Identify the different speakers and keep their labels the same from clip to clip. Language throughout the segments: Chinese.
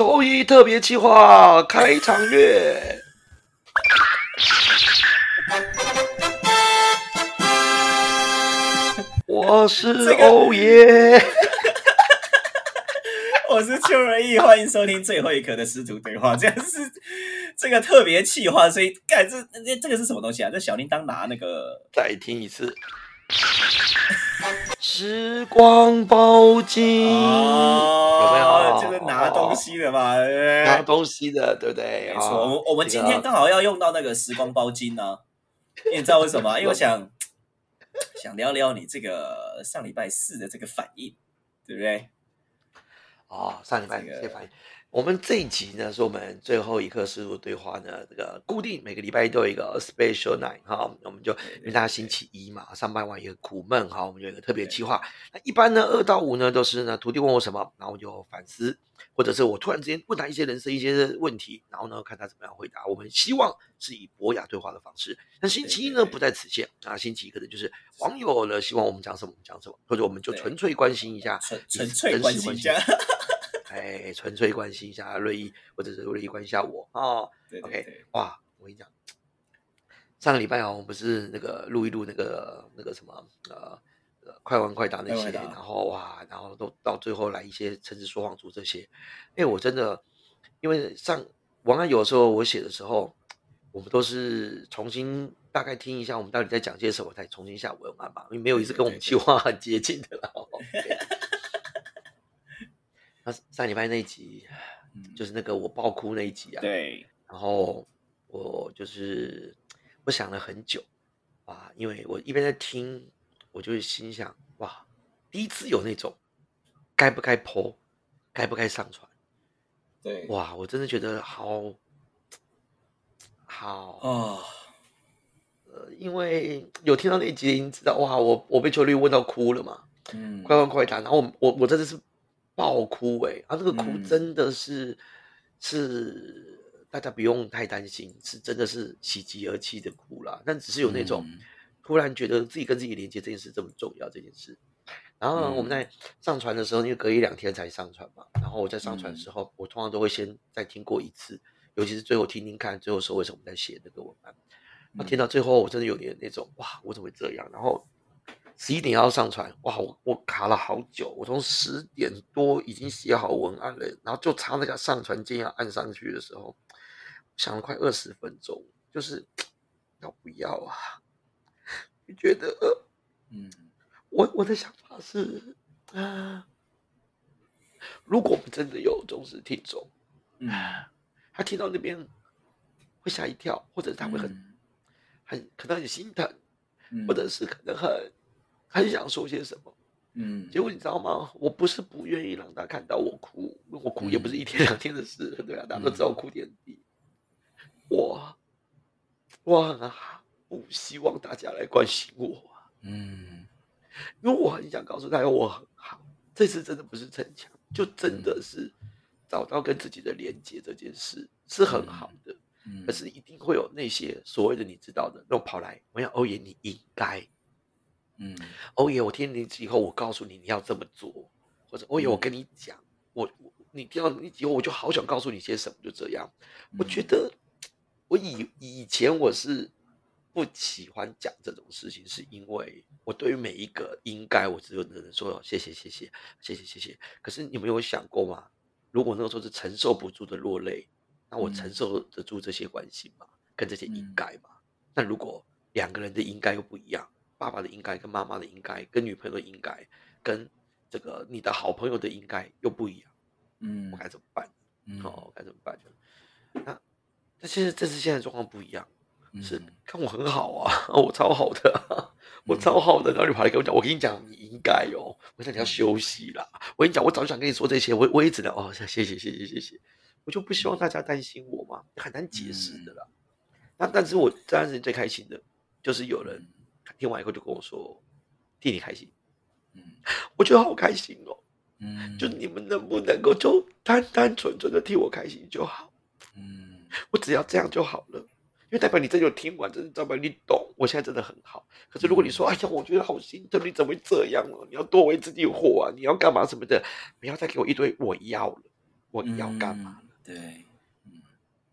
Speaker 1: 周一特别企划开场乐。我是欧耶，
Speaker 2: 我是邱仁义，欢迎收听最后一刻的师徒对话。这样是这个特别企划，所以干这这这个是什么东西啊？这小铃铛拿那个
Speaker 1: 再听一次。时光包金有没有？
Speaker 2: 就是拿东西的嘛，
Speaker 1: 拿东西的，对不对？
Speaker 2: 没错，我我们今天刚好要用到那个时光包金呢。你知道为什么？因为我想想聊聊你这个上礼拜四的这个反应，对不对？
Speaker 1: 哦，上礼拜这个反应。我们这一集呢，是我们最后一刻师徒对话呢，这个固定每个礼拜一都有一个 special night 哈，我们就因为大家星期一嘛，上班完一个苦闷哈，我们有一个特别计划。那一般呢，二到五呢都是呢徒弟问我什么，然后我就反思，或者是我突然之间问他一些人生一些问题，然后呢看他怎么样回答。我们希望是以博雅对话的方式。那星期一呢不在此限啊，星期一可能就是网友呢希望我们讲什么我们讲什么，或者我们就纯粹关心一下，
Speaker 2: 纯纯粹关心一下。
Speaker 1: 哎，纯粹关心一下瑞意，或者是瑞意关心一下我哦。OK，哇，我跟你讲，上个礼拜啊，我们不是那个录一录那个那个什么呃快问快答那些，然后哇，然后都到最后来一些诚实说谎族这些。哎，我真的，因为上文案有的时候我写的时候，我们都是重新大概听一下，我们到底在讲些什么，再重新下文案吧，因为没有一次跟我们计划很接近的了。那上礼拜那一集，就是那个我爆哭那一集啊。
Speaker 2: 对。
Speaker 1: 然后我就是我想了很久啊，因为我一边在听，我就心想哇，第一次有那种该不该播，该不该上传。
Speaker 2: 对。
Speaker 1: 哇，我真的觉得好好啊。呃，因为有听到那一集，你知道哇，我我被秋绿问到哭了嘛。嗯。快问快答，然后我我我真的是。爆哭哎！啊，这个哭真的是是大家不用太担心，是真的是喜极而泣的哭啦。但只是有那种突然觉得自己跟自己连接这件事这么重要这件事。然后我们在上传的时候，因为隔一两天才上传嘛，然后我在上传的时候，我通常都会先再听过一次，尤其是最后听听看，最后说为什么在写那个文案。那听到最后，我真的有点那种哇，我怎么会这样？然后。十一点要上传，哇！我我卡了好久，我从十点多已经写好文案了，然后就差那个上传键要按上去的时候，想了快二十分钟，就是要不要啊？你觉得？嗯，我我的想法是啊，如果我们真的有忠实听众，嗯，他听到那边会吓一跳，或者他会很很可能很心疼，或者是可能很。很想说些什么，嗯，结果你知道吗？我不是不愿意让他看到我哭，我哭也不是一天两天的事，对啊，大家都知道哭点低。我，我很不希望大家来关心我，嗯，因为我很想告诉大家我很好。这次真的不是逞强，就真的是找到跟自己的连接这件事是很好的，嗯，可是一定会有那些所谓的你知道的，那种跑来，我想欧爷你应该。嗯，欧耶，我听你以后，我告诉你你要这么做，或者欧耶，我跟你讲，我你听到你以后，我就好想告诉你些什么，就这样。我觉得我以以前我是不喜欢讲这种事情，是因为我对于每一个应该，我只有能说谢谢谢谢谢谢谢谢。可是你们有想过吗？如果那个时候是承受不住的落泪，那我承受得住这些关心吗？跟这些应该吗？那如果两个人的应该又不一样？爸爸的应该跟妈妈的应该，跟女朋友的应该，跟这个你的好朋友的应该又不一样，嗯，我该怎么办？哦，该怎么办？那那现在这次现在状况不一样，是看我很好啊，我超好的，我超好的，然后你跑来跟我讲，我跟你讲，你应该哦，我讲你要休息啦，我跟你讲，我早就想跟你说这些，我我也只能哦，谢谢谢谢谢谢，我就不希望大家担心我嘛，很难解释的啦。那但是我这段时间最开心的就是有人。听完以后就跟我说：“替你开心。”嗯，我觉得好开心哦。嗯，就你们能不能够就单单纯纯的替我开心就好。嗯，我只要这样就好了，因为代表你真有听完，真的代表你懂。我现在真的很好。可是如果你说：“哎呀，我觉得好心疼，你怎么会这样呢？你要多为自己活啊！你要干嘛什么的？不要再给我一堆我要了。我要干嘛？
Speaker 2: 对，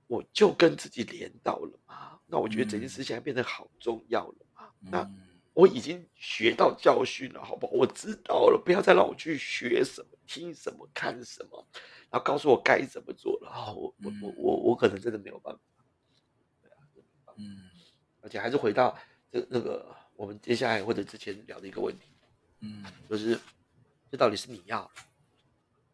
Speaker 1: 我就跟自己连到了嘛。那我觉得这件事现在变得好重要了嘛。那我已经学到教训了，好不好？我知道了，不要再让我去学什么、听什么、看什么，然后告诉我该怎么做了。啊，我我我我我可能真的没有办法。对啊，嗯，而且还是回到这那个我们接下来或者之前聊的一个问题，嗯，就是这到底是你要，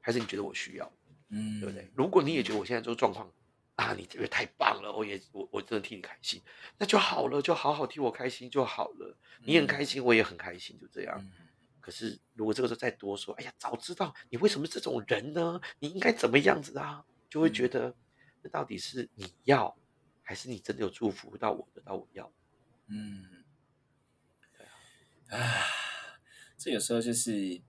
Speaker 1: 还是你觉得我需要？嗯，对不对？如果你也觉得我现在这个状况啊，你这个太棒了，我也我我真的替你开心，那就好了，就好好替我开心就好了。你很开心，我也很开心，就这样。可是如果这个时候再多说，哎呀，早知道你为什么这种人呢？你应该怎么样子啊？就会觉得那到底是你要，还是你真的有祝福到我得到我要？嗯，
Speaker 2: 对啊，啊，这有时候就是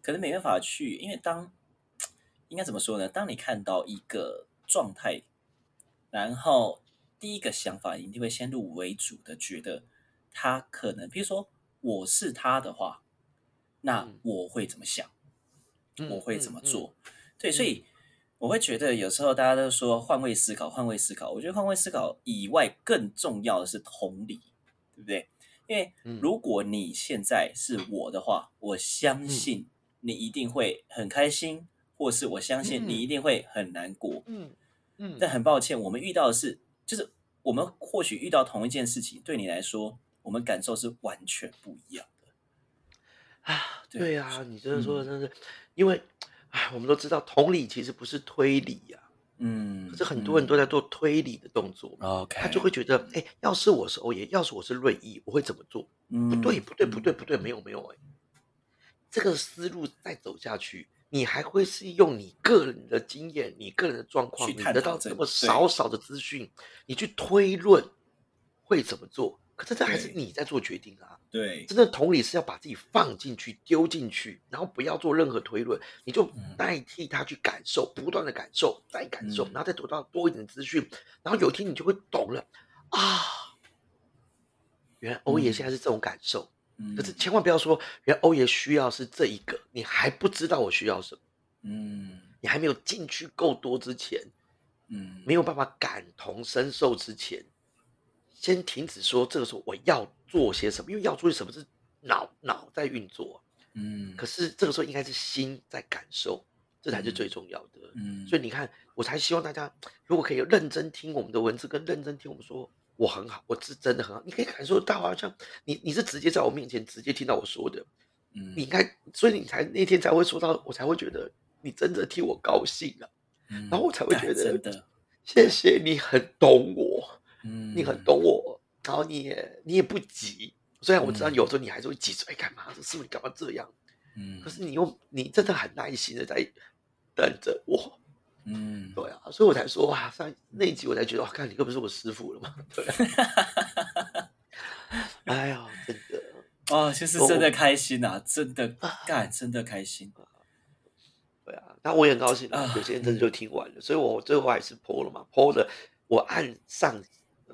Speaker 2: 可能没办法去，因为当。应该怎么说呢？当你看到一个状态，然后第一个想法一定会先入为主的觉得他可能，比如说我是他的话，那我会怎么想？我会怎么做？对，所以我会觉得有时候大家都说换位思考，换位思考。我觉得换位思考以外，更重要的是同理，对不对？因为如果你现在是我的话，我相信你一定会很开心。或是我相信你一定会很难过，嗯嗯，但很抱歉，我们遇到的是，就是我们或许遇到同一件事情，对你来说，我们感受是完全不一样的
Speaker 1: 啊。对啊，你真的说的真是，因为哎，我们都知道同理其实不是推理呀，嗯，可是很多人都在做推理的动作
Speaker 2: ，OK，
Speaker 1: 他就会觉得，哎，要是我是欧耶，要是我是瑞意，我会怎么做？嗯不对，不对，不对，不对，没有，没有，哎，这个思路再走下去。你还会是用你个人的经验、你个人的状况，你得到这么少少的资讯，你去推论会怎么做？可是这还是你在做决定啊。
Speaker 2: 对，
Speaker 1: 真的同理是要把自己放进去、丢进去，然后不要做任何推论，你就代替他去感受，不断的感受，再感受，然后再得到多一点资讯，然后有一天你就会懂了啊，原来欧爷现在是这种感受。可是千万不要说，原来欧爷需要是这一个，你还不知道我需要什么。嗯，你还没有进去够多之前，嗯，没有办法感同身受之前，先停止说这个时候我要做些什么，因为要做些什么是脑脑在运作。嗯，可是这个时候应该是心在感受，这才是最重要的。嗯，所以你看，我才希望大家如果可以认真听我们的文字，跟认真听我们说。我很好，我是真的很好，你可以感受到，好像你你是直接在我面前直接听到我说的，嗯，你应该，所以你才那天才会说到，我才会觉得你真的替我高兴了，然后我才会觉得，
Speaker 2: 真的，
Speaker 1: 谢谢你很懂我，嗯，你很懂我，然后你也你也不急，虽然我知道有时候你还是会急，说哎干嘛，是不是干嘛这样，嗯，可是你又你真的很耐心的在等着我。嗯，对啊，所以我才说哇，上那一集我才觉得，哇，看你根本是我师傅了嘛，对。哎呀，真的，
Speaker 2: 哦，就是真的开心呐，真的干，真的开心。
Speaker 1: 对啊，那我也很高兴啊，有些人真的就听完了，所以我最后还是播了嘛，播了，我按上。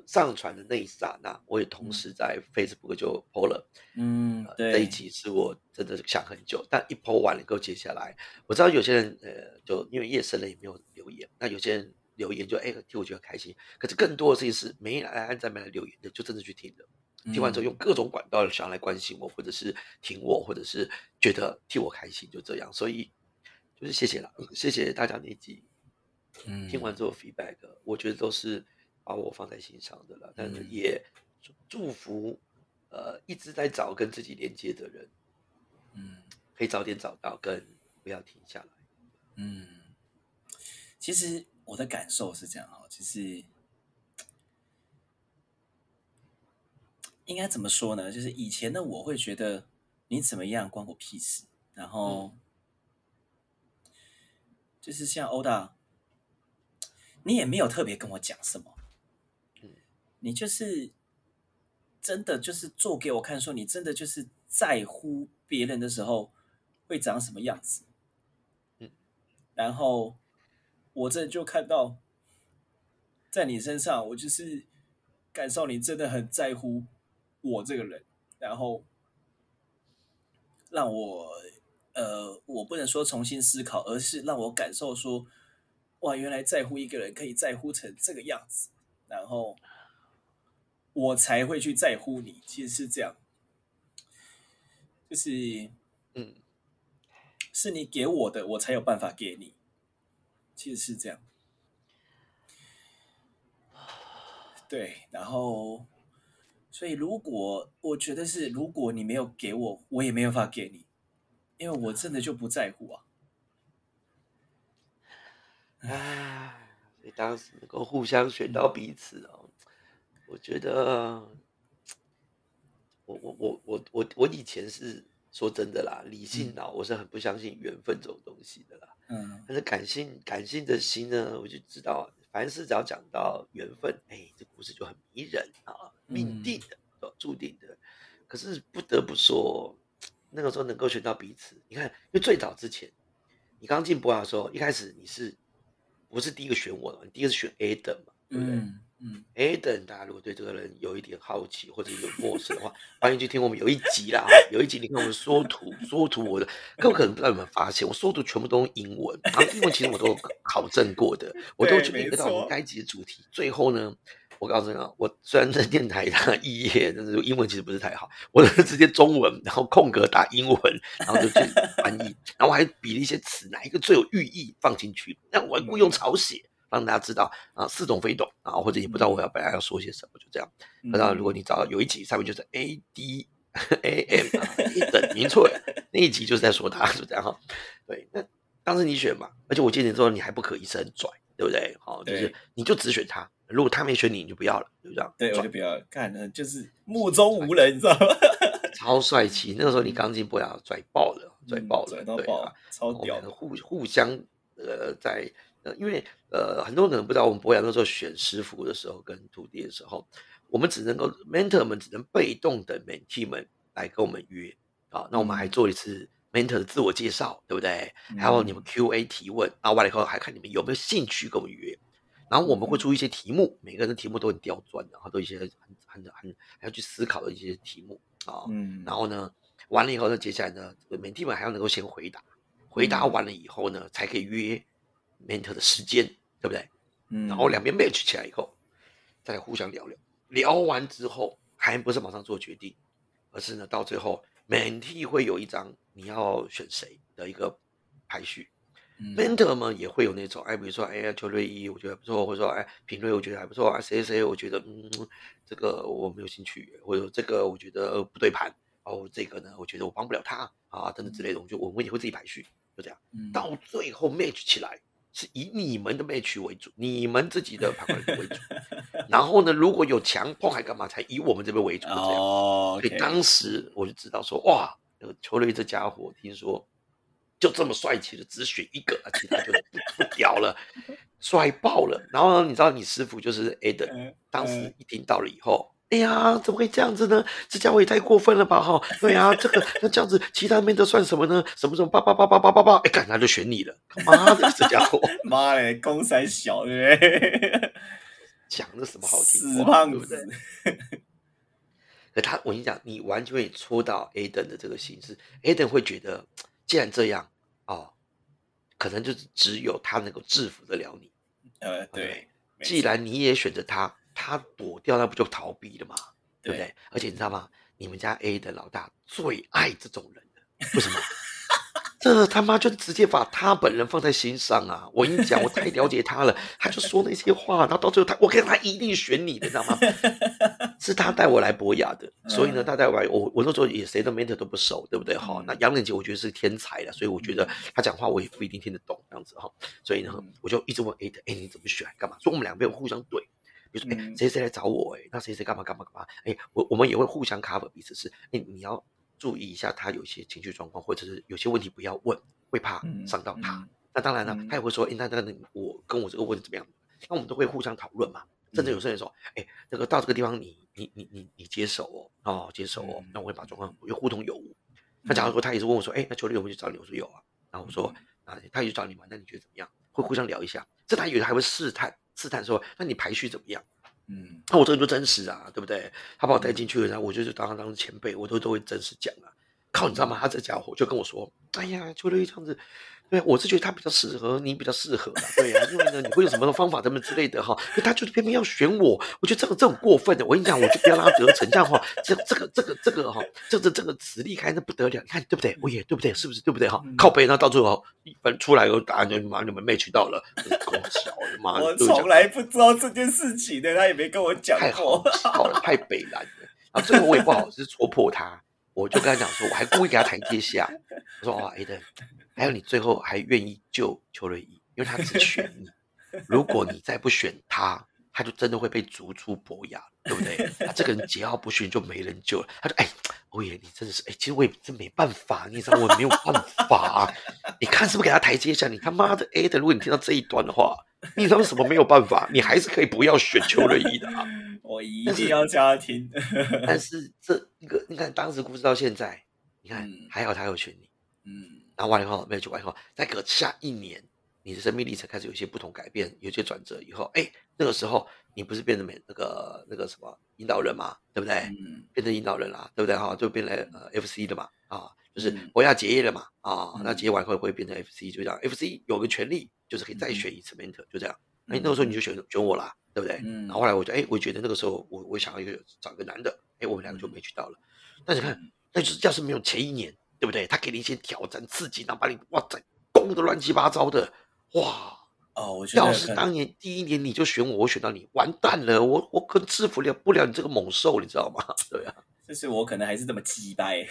Speaker 1: 上传的那一刹那，我也同时在 Facebook 就 PO 了。嗯，对，这一集是我真的想很久，但一 PO 完了以后，接下来我知道有些人呃，就因为夜深了也没有留言，那有些人留言就哎替我觉得开心，可是更多的事情是没来按赞没来留言的，就真的去听的。听完之后用各种管道想要来关心我，或者是听我，或者是觉得替我开心，就这样。所以就是谢谢了，谢谢大家那一集。嗯，听完之后 feedback，我觉得都是。把我放在心上的了，但是也祝福，呃，一直在找跟自己连接的人，嗯，可以早点找到，跟不要停下来。
Speaker 2: 嗯，其实我的感受是这样哈，就是应该怎么说呢？就是以前的我会觉得你怎么样关我屁事，然后就是像欧大，你也没有特别跟我讲什么。你就是真的就是做给我看，说你真的就是在乎别人的时候会长什么样子，嗯，然后我这就看到在你身上，我就是感受你真的很在乎我这个人，然后让我呃，我不能说重新思考，而是让我感受说，哇，原来在乎一个人可以在乎成这个样子，然后我才会去在乎你。其实是这样，就是嗯，是你给我的，我才有办法给你。其实是这样，对，然后。所以，如果我觉得是，如果你没有给我，我也没有法给你，因为我真的就不在乎啊。
Speaker 1: 唉，所以当时能够互相选到彼此哦，我觉得，我我我我我我以前是说真的啦，理性脑我是很不相信缘分这种东西的啦。嗯，但是感性感性的心呢，我就知道。凡事只要讲到缘分，哎，这故事就很迷人啊，命定的，注定的。可是不得不说，那个时候能够选到彼此，你看，因为最早之前，你刚进博雅的时候，一开始你是不是第一个选我的？你第一个是选 A 的嘛，对不对？嗯，Adam，大家如果对这个人有一点好奇或者有陌生的话，欢迎去听我们有一集啦。有一集你看我们缩图，缩图我的，各位可能不知道有没有发现，我缩图全部都用英文，然后英文其实我都考证过的，我都去联合到我们该集的主题。最后呢，我告诉你啊，我虽然在电台上肄业，但是英文其实不是太好，我是直接中文，然后空格打英文，然后就去翻译，然后我还比了一些词，哪一个最有寓意放进去，那我还故意用草写。让大家知道啊，似懂非懂啊，或者你不知道我要本来要说些什么，就这样。那如果你找到有一集上面就是 A D A M 啊，等您错了，那一集就是在说他，就这样哈。对，那当时你选嘛，而且我记得之后你还不可一世拽，对不对？好，就是你就只选他，如果他没选你，你就不要了，就这样。
Speaker 2: 对，我就不要干了，就是目中无人，你知道吗？
Speaker 1: 超帅气，那个时候你刚进不要拽爆了，拽爆了，
Speaker 2: 对啊，超屌，
Speaker 1: 互互相呃在。呃，因为呃，很多人可能不知道，我们博雅那时候选师傅的时候，跟徒弟的时候，我们只能够 mentor 们只能被动的 mentee 们来跟我们约啊。那我们还做一次 mentor 的自我介绍，对不对？还有你们 Q&A 提问啊，完了以后还看你们有没有兴趣跟我们约。然后我们会出一些题目，每个人的题目都很刁钻的，然后都一些很很很还要去思考的一些题目啊。嗯。然后呢，完了以后呢，接下来呢，mentee 们还要能够先回答，回答完了以后呢，才可以约。Mentor 的时间对不对？嗯，然后两边 match 起来以后，再来互相聊聊。聊完之后，还不是马上做决定，而是呢，到最后 mentee 会有一张你要选谁的一个排序。mentor 们也会有那种，哎，比如说，哎，邱瑞一我觉得不错，或者说，哎，平瑞我觉得还不错啊，谁谁我觉得，嗯，这个我没有兴趣，或者这个我觉得不对盘，哦，这个呢，我觉得我帮不了他啊，等等之类的，我就我们也会自己排序，就这样，到最后 match 起来。是以你们的 match 为主，你们自己的旁观为主。然后呢，如果有强碰还干嘛？才以我们这边为主。哦，所以当时我就知道说，哇，那个邱瑞这家伙，听说就这么帅气的，只选一个，其他就不不屌了，帅爆了。然后呢，你知道你师傅就是 Eden，当时一听到了以后。哎呀，怎么会这样子呢？这家伙也太过分了吧！哈，对呀，这个 那这样子，其他面都算什么呢？什么什么叭叭叭叭叭叭叭，哎，干他就选你了！妈的，这家伙，
Speaker 2: 妈嘞，公三小对不对？
Speaker 1: 讲的什么好听？
Speaker 2: 死胖子。
Speaker 1: 可他，我跟你讲，你完全会戳到 A 等的这个心思。A 等会觉得，既然这样哦，可能就是只有他能够制服得了你。
Speaker 2: 呃，对。
Speaker 1: 既然你也选择他。他躲掉，那不就逃避了吗？对不对？而且你知道吗？你们家 A 的老大最爱这种人了，为什么？这他妈就直接把他本人放在心上啊！我跟你讲，我太了解他了，他就说那些话，然后到最后他，我看他一定选你的，知道吗？是他带我来博雅的，所以呢，他带我来，我我那时候也谁的 mentor 都不熟，对不对？哈，那杨冷杰我觉得是天才了，所以我觉得他讲话我也不一定听得懂这样子哈，所以呢，我就一直问 A 的，哎，你怎么选？干嘛？所以我们两边互相怼。比如说，哎，谁谁来找我？哎，那谁谁干嘛干嘛干嘛？哎，我我们也会互相 cover 彼此，是，哎，你要注意一下他有些情绪状况，或者是有些问题不要问，会怕伤到他。那当然了，他也会说，哎，那那那我跟我这个问题怎么样？那我们都会互相讨论嘛。甚至有些人说，哎，这个到这个地方，你你你你你接手哦，哦，接手哦，那我会把状况又互通有无。那假如说他也是问我说，哎，那球队有没有去找你？我说有啊。然后我说，啊，他也去找你嘛？那你觉得怎么样？会互相聊一下。这他有的还会试探。试探说：“那你排序怎么样？”嗯，那我这个就真实啊，对不对？他把我带进去了，然后我就是当他当前辈，我都都会真实讲啊。靠，你知道吗？他这家伙就跟我说：“哎呀，邱乐这样子。对，我是觉得他比较适合，你比较适合，对呀，因为呢，你会有什么方法，什么之类的哈。可他就是偏偏要选我，我觉得这个这种过分的。我跟你讲，我就不要让他得逞，这样的话，这这个这个这个哈，这这这个实力开那不得了，你看对不对？我也对不对？是不是对不对哈？靠背，那到最后一分出来，有答案就妈你们 match 到了，够巧的妈！
Speaker 2: 我从来不知道这件事情的，他也没跟我讲
Speaker 1: 太好了，太北蓝了。然后最后我也不好意思戳破他，我就跟他讲说，我还故意给他台阶下，我说哦，Aden。还有你最后还愿意救邱瑞怡，因为他只选你。如果你再不选他，他就真的会被逐出博雅，对不对？他这个人桀骜不驯，就没人救了。他说：“哎，欧爷，你真的是哎，其实我也真没办法，你知道我没有办法。你看是不是给他台阶下？你他妈的 A 的，如果你听到这一段的话，你知道什么没有办法？你还是可以不要选邱瑞怡的啊！
Speaker 2: 我一定要叫他听。
Speaker 1: 但是这一个，你看当时故事到现在，你看还好他有选你，嗯。”然后完了以后没有去完以后，再隔下一年，你的生命历程开始有一些不同改变，有些转折以后，哎，那个时候你不是变成美那个那个什么引导人嘛，对不对？嗯。变成引导人啦，对不对？哈，就变成呃 FC 的嘛，啊，就是我要结业了嘛，啊，那结业完后会变成 FC，就这样。FC 有个权利，就是可以再选一次 mentor，就这样。哎，那个时候你就选选我啦，对不对？嗯。然后后来我就哎，我觉得那个时候我我想要一个找个男的，哎，我们两个就没去到了。但是看，那就是要是没有前一年。对不对？他给你一些挑战、刺激，然后把你哇塞攻的乱七八糟的，哇
Speaker 2: 哦！我
Speaker 1: 要是当年第一年你就选我，我选到你，完蛋了，我我可制服了不了你这个猛兽，你知道吗？对啊，
Speaker 2: 就是我可能还是这么鸡掰。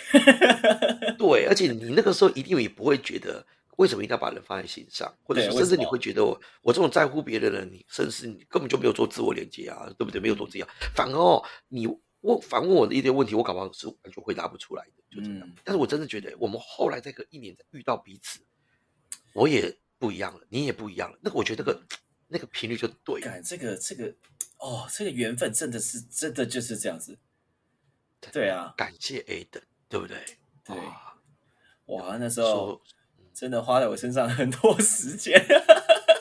Speaker 1: 对，而且你那个时候一定也不会觉得为什么一定要把人放在心上，或者甚至你会觉得我我这种在乎别人的人，你甚至你根本就没有做自我连接啊，对不对？没有做这样，反而哦你。我反问我的一些问题，我搞不好是完全回答不出来的，就这样。但是我真的觉得，我们后来这个一年遇到彼此，我也不一样了，你也不一样了。那个我觉得那个那个频率就对。
Speaker 2: 这个这个哦，这个缘分真的是真的就是这样子。对啊，
Speaker 1: 感谢 A 的，对不对？
Speaker 2: 对。哇，那时候真的花在我身上很多 时间。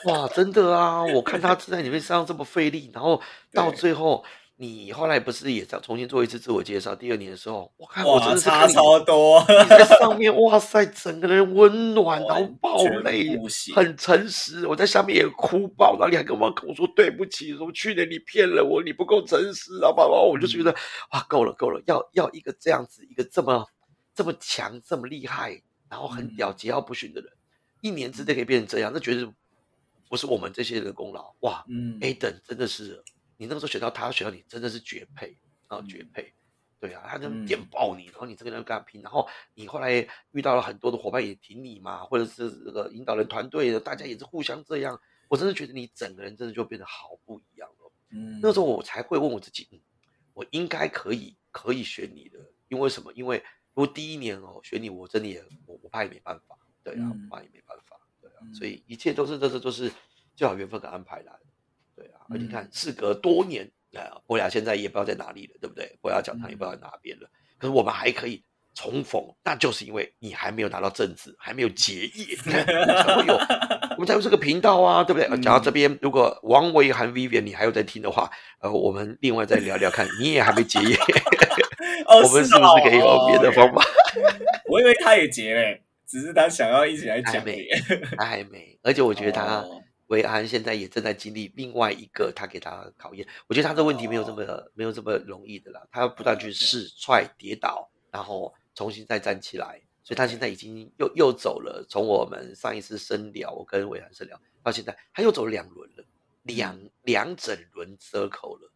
Speaker 1: 哇，真的啊！我看他在你们身上这么费力，然后 到最后。你后来不是也再重新做一次自我介绍？第二年的时候，我看我真的是
Speaker 2: 差超多。
Speaker 1: 你在 上面，哇塞，整个人温暖，然后爆泪，很诚实。我在下面也哭爆，然后你还跟我跟我说对不起，说去年你骗了我，你不够诚实，然后爸爸，我就觉得哇，够了够了，要要一个这样子，一个这么这么强、这么厉害，然后很屌、桀骜不驯的人，一年之内可以变成这样，那绝对不是我们这些人的功劳哇。嗯，A 等真的是。你那个时候选到他，选到你真的是绝配啊，绝配，对啊，他就点爆你，然后你这个人跟他拼，然后你后来遇到了很多的伙伴也挺你嘛，或者是这个引导人团队的，大家也是互相这样，我真的觉得你整个人真的就变得好不一样了。嗯，那时候我才会问我自己，嗯我应该可以可以选你的，因为什么？因为如果第一年哦选你，我真的也我我怕也没办法，对啊，我怕也没办法，对啊，所以一切都是这是都是最好缘分跟安排来的。而且看，事隔多年，啊，博雅现在也不知道在哪里了，对不对？博雅讲堂也不知道在哪边了。可是我们还可以重逢，那就是因为你还没有拿到政治，还没有结业，才会有我们才有这个频道啊，对不对？讲到这边，如果王维涵 Vivian 你还有在听的话，呃，我们另外再聊聊看，你也还没结业，我们是不是可以有别的方法？
Speaker 2: 我以为他也结了，只是他想要一起来讲，
Speaker 1: 他还没，而且我觉得他。维安现在也正在经历另外一个他给他考验，我觉得他这问题没有这么没有这么容易的啦，他要不断去试踹跌倒，然后重新再站起来，所以他现在已经又又走了，从我们上一次深聊，我跟维安深聊到现在，他又走了两轮了，两两整轮 circle 了，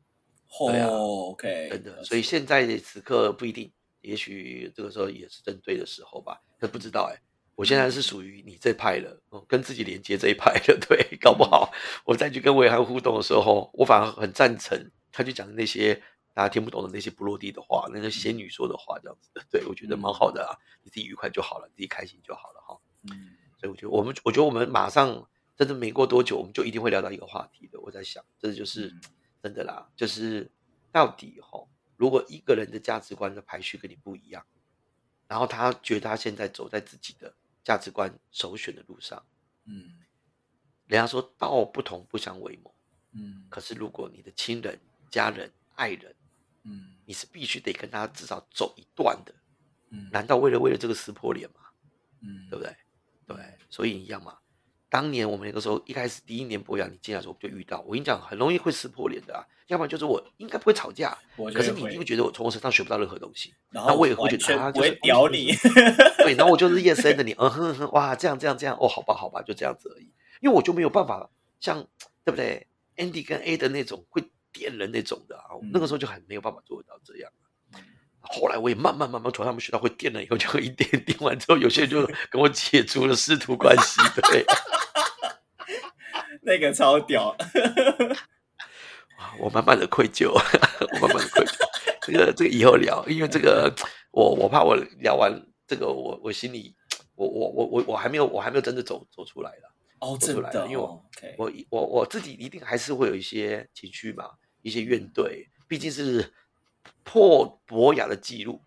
Speaker 2: 对啊，OK，
Speaker 1: 真的，所以现在此刻不一定，也许这个时候也是正对的时候吧，他不知道哎。我现在是属于你这派了，跟自己连接这一派的，对，搞不好我再去跟维涵互动的时候，我反而很赞成他去讲那些大家听不懂的那些不落地的话，那个仙女说的话，这样子的，对我觉得蛮好的啊，你自己愉快就好了，自己开心就好了哈。嗯，所以我觉得我们，我觉得我们马上真的没过多久，我们就一定会聊到一个话题的。我在想，这就是真的啦，就是到底哈，如果一个人的价值观的排序跟你不一样，然后他觉得他现在走在自己的。价值观首选的路上，嗯，人家说道不同不相为谋，嗯，可是如果你的亲人、家人、爱人，嗯，你是必须得跟他至少走一段的，嗯，难道为了为了这个撕破脸吗？嗯，对不对？对，所以一样嘛。当年我们那个时候一开始第一年博雅，你进来的时候就遇到，我跟你讲，很容易会撕破脸的啊。要不然就是我应该不会吵架，可是你一定会觉得我从我身上学不到任何东西，然后我也会觉得他，
Speaker 2: 不会屌你。
Speaker 1: 对，然后我就是夜深的你，嗯哼哼，哇，这样这样这样，哦，好吧好吧，就这样子而已。因为我就没有办法像对不对，Andy 跟 A 的那种会点人那种的啊，那个时候就很没有办法做到这样。后来我也慢慢慢慢从他们学到会电了以后，就一点电完之后，有些人就 跟我解除了师徒关系。对，
Speaker 2: 那个超屌。
Speaker 1: 我慢慢的愧疚，我慢慢的 愧疚。这个这个以后聊，因为这个我我怕我聊完这个，我我心里我我我我我还没有我还没有真的走走出来了。
Speaker 2: 哦，走出来了，
Speaker 1: 因为我我我我自己一定还是会有一些情绪嘛，一些怨怼，毕竟是。破博雅的记录，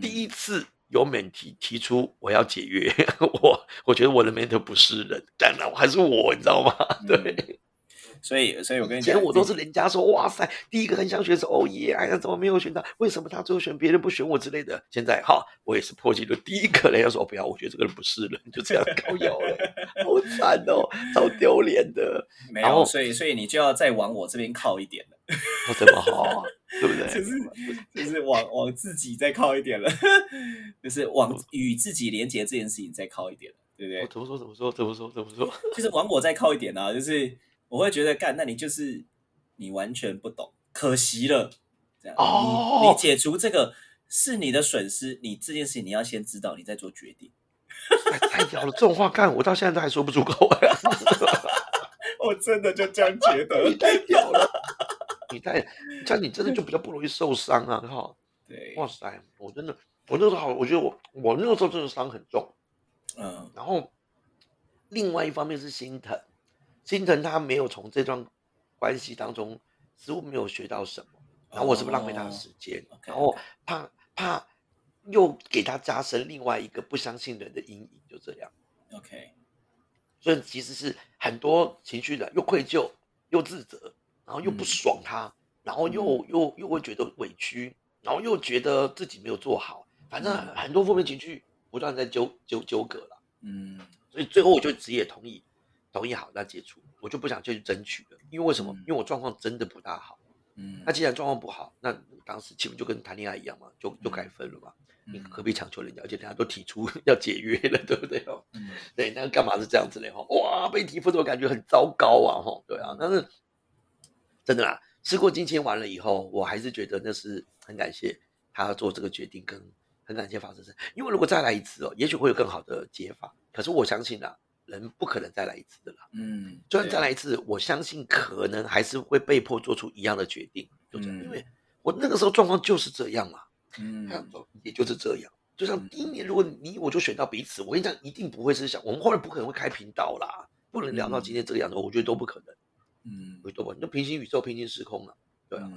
Speaker 1: 第一次有免提提出我要解约，我我觉得我的 mentor 不是人，当然我还是我，你知道吗？对。
Speaker 2: 所以，所以我跟你讲，
Speaker 1: 我都是人家说，哇塞，第一个很想选是欧耶，哎呀，怎么没有选到？为什么他最后选别人不选我之类的？现在哈，我也是破纪录，第一个人家说不要，我觉得这个人不是人，就这样高腰了，好惨哦，超丢脸的。
Speaker 2: 没有，所以，所以你就要再往我这边靠一点了。
Speaker 1: 我怎么好啊？对不对？
Speaker 2: 就是就是往往自己再靠一点了，就是往与自己连接这件事情再靠一点了，对不对？
Speaker 1: 怎么说？怎么说？怎么说？怎么说？
Speaker 2: 就是往我再靠一点啊，就是。我会觉得干，那你就是你完全不懂，可惜了。这样，你你解除这个是你的损失，你这件事情你要先知道，你再做决定。
Speaker 1: 太屌了，这种话干，我到现在都还说不出口来。
Speaker 2: 我真的就这样觉得，
Speaker 1: 你太屌了，你太这样，你真的就比较不容易受伤啊！哈，
Speaker 2: 对，
Speaker 1: 哇塞，我真的，我那时候好，我觉得我我那个时候真的伤很重，嗯，然后另外一方面是心疼。心疼他没有从这段关系当中似乎没有学到什么，然后我是不是浪费他的时间？然后怕怕又给他加深另外一个不相信人的阴影，就这样。
Speaker 2: OK，
Speaker 1: 所以其实是很多情绪的，又愧疚，又自责，然后又不爽他，然后又又又会觉得委屈，然后又觉得自己没有做好，反正很多负面情绪不断在纠纠纠葛了。嗯，所以最后我就直接同意。同意好，那解除，我就不想再去争取了。因为为什么？因为我状况真的不大好。嗯，那既然状况不好，那当时岂不就跟谈恋爱一样嘛？就就该分了嘛？你何必强求人家？而且人家都提出 要解约了，对不对哦？嗯，对，那干嘛是这样子嘞？哈，哇，被提分手感觉很糟糕啊！哈，对啊，但是真的啦，事过境迁完了以后，我还是觉得那是很感谢他做这个决定，跟很感谢发生生。因为如果再来一次哦，也许会有更好的解法。可是我相信啊。人不可能再来一次的啦。嗯，就算再来一次，我相信可能还是会被迫做出一样的决定，就这样，因为我那个时候状况就是这样嘛。嗯，也就是这样。就像第一年，如果你我就选到彼此，我跟你讲，一定不会是想我们后来不可能会开频道啦，不能聊到今天这个样子，我觉得都不可能。嗯，都不，那平行宇宙、平行时空了，对啊。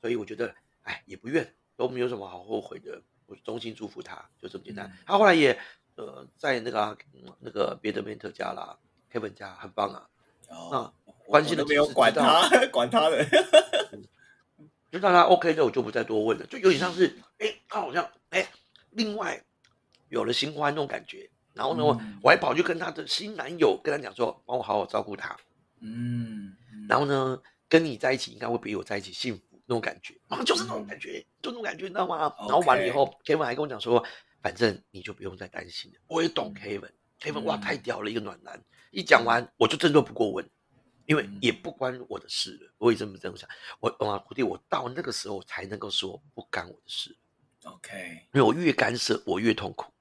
Speaker 1: 所以我觉得，哎，也不怨，都没有什么好后悔的。我衷心祝福他，就这么简单。他后来也。呃，在那个那个别的 mentor 家啦，Kevin 家很棒啊。那关系
Speaker 2: 都没有管他，管他的，
Speaker 1: 就让他 OK 的，我就不再多问了。就有点像是，哎，他好像哎，另外有了新欢那种感觉。然后呢，我还跑去跟他的新男友跟他讲说，帮我好好照顾他。嗯。然后呢，跟你在一起应该会比我在一起幸福那种感觉。啊，就是那种感觉，就那种感觉，你知道吗？然后完了以后，Kevin 还跟我讲说。反正你就不用再担心了，我也懂 Kevin，Kevin 哇太屌了一个暖男，一讲完我就振作不过问，因为也不关我的事了，我也这么这么想，我啊徒弟，我到那个时候才能够说不干我的事
Speaker 2: ，OK，
Speaker 1: 因为我越干涉我越痛苦，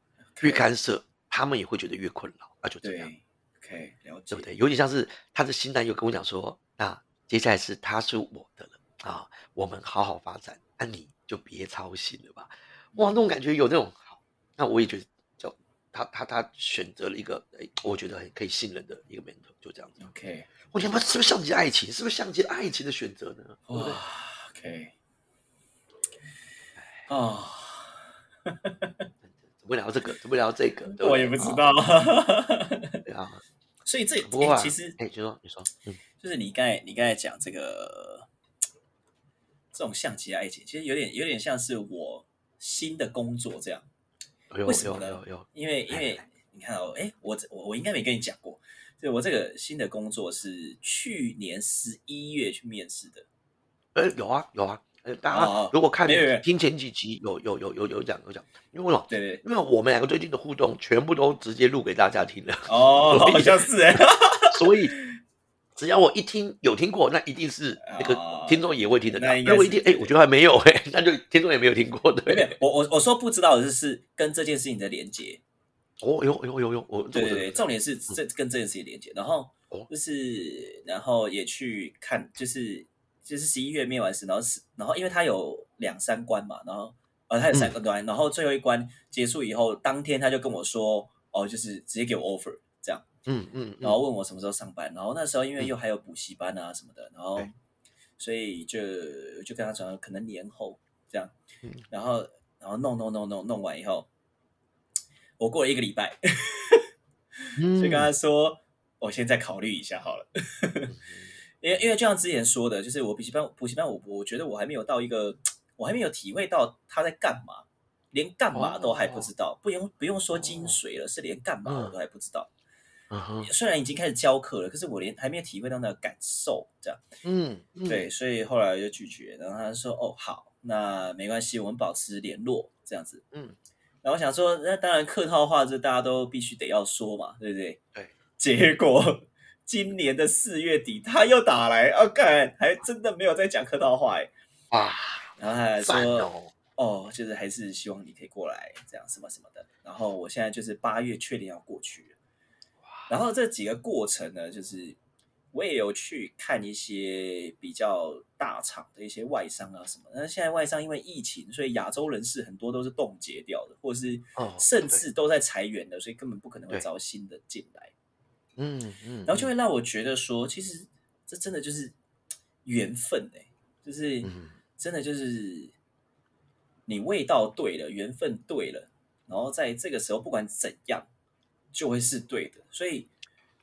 Speaker 1: 越干涉他们也会觉得越困扰，那就这样
Speaker 2: ，OK，了解，
Speaker 1: 对不对？有点像是他的新男友跟我讲说，那接下来是他是我的了啊，我们好好发展，那你就别操心了吧，哇，那种感觉有那种好。那我也觉得，就他他他选择了一个，哎，我觉得很可以信任的一个 mentor，就这样子。
Speaker 2: OK，
Speaker 1: 我讲，是不是像极爱情？是不是像极爱情的选择呢？
Speaker 2: 哇，OK，啊，
Speaker 1: 怎么聊这个？怎么聊这个？
Speaker 2: 我也不知道。
Speaker 1: 对啊，
Speaker 2: 所以这不过其实，
Speaker 1: 哎，就说你说，
Speaker 2: 嗯，就是你刚才你刚才讲这个这种像极爱情，其实有点有点像是我新的工作这样。为什么呢？因为因为你看哦，哎，我我我应该没跟你讲过，就我这个新的工作是去年十一月去面试的。
Speaker 1: 哎，有啊有啊，呃，大家如果看听前几集有有有有有讲有讲，因为什么？
Speaker 2: 对对，
Speaker 1: 因为我们两个最近的互动全部都直接录给大家听了。
Speaker 2: 哦，好像是哎，
Speaker 1: 所以。只要我一听有听过，那一定是那个听众也会听得到。如果一定，哎，我觉得还没有，哎，那就听众也没有听过，对。
Speaker 2: 我我我说不知道的是跟这件事情的连接。
Speaker 1: 哦，有有有有，我
Speaker 2: 对对对，重点是这跟这件事情连接，然后就是然后也去看，就是就是十一月面完试，然后是然后因为他有两三关嘛，然后呃他有三个关，然后最后一关结束以后，当天他就跟我说，哦，就是直接给我 offer 这样。
Speaker 1: 嗯嗯，
Speaker 2: 然后问我什么时候上班，然后那时候因为又还有补习班啊什么的，然后所以就就跟他讲可能年后这样，然后然后弄弄弄弄弄完以后，我过了一个礼拜，就跟他说我现在考虑一下好了，因为因为就像之前说的，就是我补习班补习班我我觉得我还没有到一个我还没有体会到他在干嘛，连干嘛都还不知道，不用不用说精髓了，是连干嘛我都还不知道。虽然已经开始教课了，可是我连还没有体会到那个感受，这样，
Speaker 1: 嗯，
Speaker 2: 对，所以后来就拒绝，然后他说：“哦，好，那没关系，我们保持联络，这样子。”
Speaker 1: 嗯，
Speaker 2: 然后想说，那当然客套话，这大家都必须得要说嘛，对不对？
Speaker 1: 对。
Speaker 2: 结果今年的四月底，他又打来，OK，还真的没有在讲客套话，哎，
Speaker 1: 啊，
Speaker 2: 然后他还说：“哦，就是还是希望你可以过来，这样什么什么的。”然后我现在就是八月确定要过去。然后这几个过程呢，就是我也有去看一些比较大厂的一些外商啊什么。那现在外商因为疫情，所以亚洲人士很多都是冻结掉的，或者是甚至都在裁员的，所以根本不可能会招新的进来。
Speaker 1: 嗯嗯。
Speaker 2: 然后就会让我觉得说，其实这真的就是缘分哎，就是真的就是你味道对了，缘分对了，然后在这个时候不管怎样。就会是对的，所以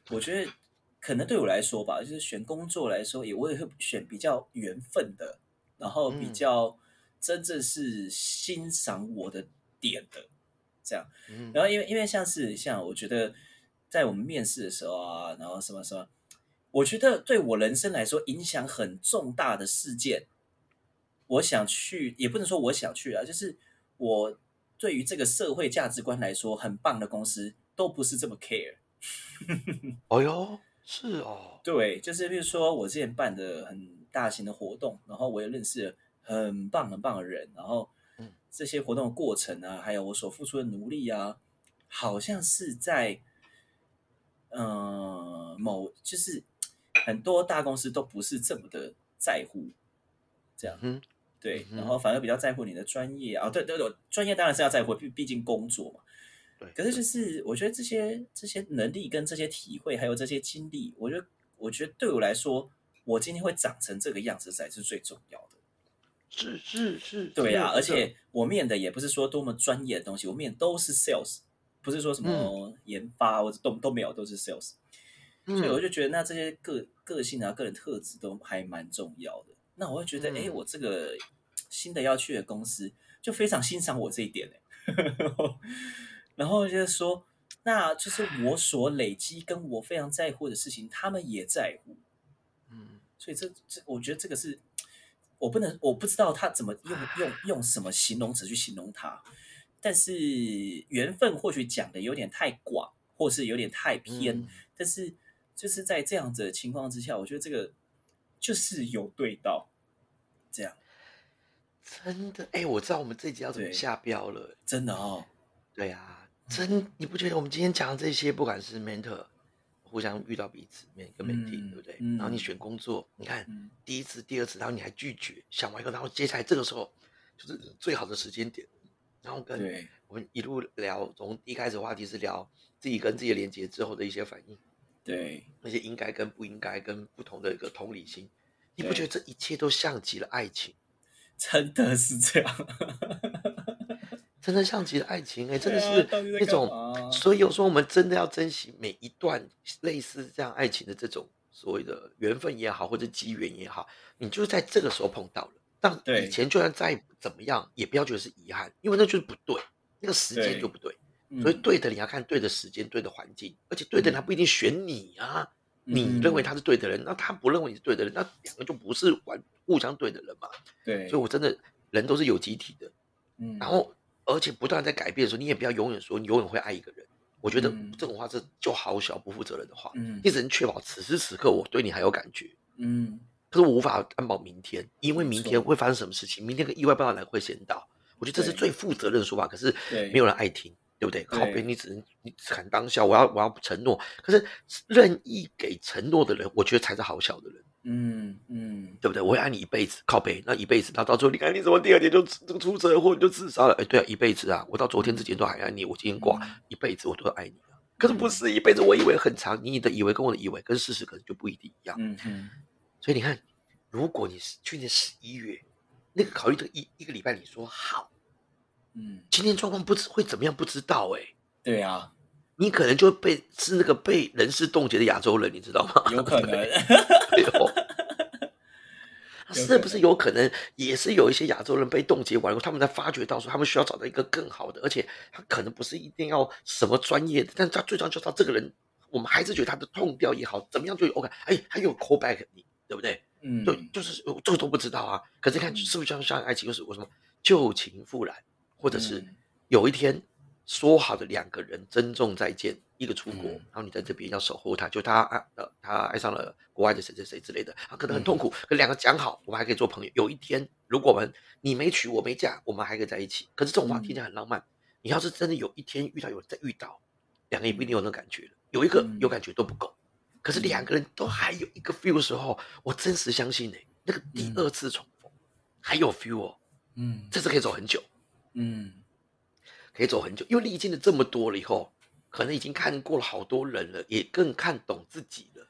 Speaker 2: 我觉得可能对我来说吧，就是选工作来说，也我也会选比较缘分的，然后比较真正是欣赏我的点的这样。然后因为因为像是像我觉得在我们面试的时候啊，然后什么什么，我觉得对我人生来说影响很重大的事件，我想去也不能说我想去啊，就是我对于这个社会价值观来说很棒的公司。都不是这么 care。
Speaker 1: 哦哟，是哦，
Speaker 2: 对，就是比如说我之前办的很大型的活动，然后我也认识了很棒很棒的人，然后这些活动的过程啊，还有我所付出的努力啊，好像是在嗯某就是很多大公司都不是这么的在乎，这样，
Speaker 1: 嗯，
Speaker 2: 对，然后反而比较在乎你的专业啊，对对对，专业当然是要在乎，毕毕竟工作嘛。对可是，就是我觉得这些这些能力跟这些体会，还有这些经历，我觉得，我觉得对我来说，我今天会长成这个样子才是最重要的。
Speaker 1: 是是是，
Speaker 2: 对啊，而且我面的也不是说多么专业的东西，我面都是 sales，不是说什么研发或者都都没有，都是 sales。所以我就觉得，那这些个个性啊、个人特质都还蛮重要的。那我会觉得，哎，我这个新的要去的公司就非常欣赏我这一点哎。然后就是说，那就是我所累积跟我非常在乎的事情，他们也在乎，
Speaker 1: 嗯，
Speaker 2: 所以这这，我觉得这个是我不能，我不知道他怎么用用用什么形容词去形容它，但是缘分或许讲的有点太广，或是有点太偏，但是就是在这样子的情况之下，我觉得这个就是有对到，这样，
Speaker 1: 真的，哎，我知道我们这集要怎么下标了，
Speaker 2: 真的哦，
Speaker 1: 对啊。真，你不觉得我们今天讲的这些，不管是 mentor 互相遇到彼此，每个 mentee，对不对？然后你选工作，你看第一次、第二次，然后你还拒绝，想完以后，然后接下来这个时候就是最好的时间点。然后跟我们一路聊，从一开始话题是聊自己跟自己的连接之后的一些反应，
Speaker 2: 对
Speaker 1: 那些应该跟不应该，跟不同的一个同理心，你不觉得这一切都像极了爱情？
Speaker 2: 真的是这样。
Speaker 1: 真的像极了爱情哎，真的是那种，所以有时候我们真的要珍惜每一段类似这样爱情的这种所谓的缘分也好，或者机缘也好，你就在这个时候碰到了。但以前就算再怎么样，也不要觉得是遗憾，因为那就是不对，那个时间就不对，所以对的你要看对的时间、对的环境，而且对的人他不一定选你啊。你认为他是对的人，那他不认为你是对的人，那两个就不是完互相对的人嘛。
Speaker 2: 对，
Speaker 1: 所以我真的人都是有集体的，嗯，然后而且不断在改变的时候，你也不要永远说你永远会爱一个人。我觉得这种话是就好小不负责任的话。嗯，你只能确保此时此刻我对你还有感觉。嗯，可是我无法担保明天，因为明天会发生什么事情，明天个意外不知道哪会先到。我觉得这是最负责任的说法，可是没有人爱听。对不对？靠边，你只能你喊当下，我要我要承诺。可是任意给承诺的人，我觉得才是好小的人。嗯嗯，对不对？我会爱你一辈子，靠背那一辈子，那到最后你看你怎么第二天就这个出车祸你就自杀了？哎，对啊，一辈子啊，我到昨天之前都还爱你，我今天挂一辈子我都爱你可是不是一辈子，我以为很长，你的以为跟我的以为，跟事实可能就不一定一样。嗯哼，所以你看，如果你是去年十一月那个考虑的一一个礼拜，你说好。嗯，今天状况不知会怎么样，不知道哎。
Speaker 2: 对啊，
Speaker 1: 你可能就被是那个被人事冻结的亚洲人，你知道吗？
Speaker 2: 有可能。
Speaker 1: 是不是有可能也是有一些亚洲人被冻结完后，他们才发觉到说他们需要找到一个更好的，而且他可能不是一定要什么专业的，但是他最重要就是他这个人，我们还是觉得他的痛调也好，怎么样就 OK。哎，他有 call back 你，对不对？嗯，就，就是这个都不知道啊。可是看是不是像像爱情，就是我什么旧情复燃。或者是有一天说好的两个人珍重再见，一个出国，然后你在这边要守候他，就他爱呃他爱上了国外的谁谁谁之类的，他可能很痛苦，可两个讲好，我们还可以做朋友。有一天，如果我们你没娶我没嫁，我们还可以在一起。可是这种话听起来很浪漫。你要是真的有一天遇到有人再遇到，两个人不一定有那种感觉了，有一个有感觉都不够。可是两个人都还有一个 feel 的时候，我真实相信呢，那个第二次重逢还有 feel 哦，嗯，这次可以走很久。嗯，可以走很久，因为历经了这么多了以后，可能已经看过了好多人了，也更看懂自己了，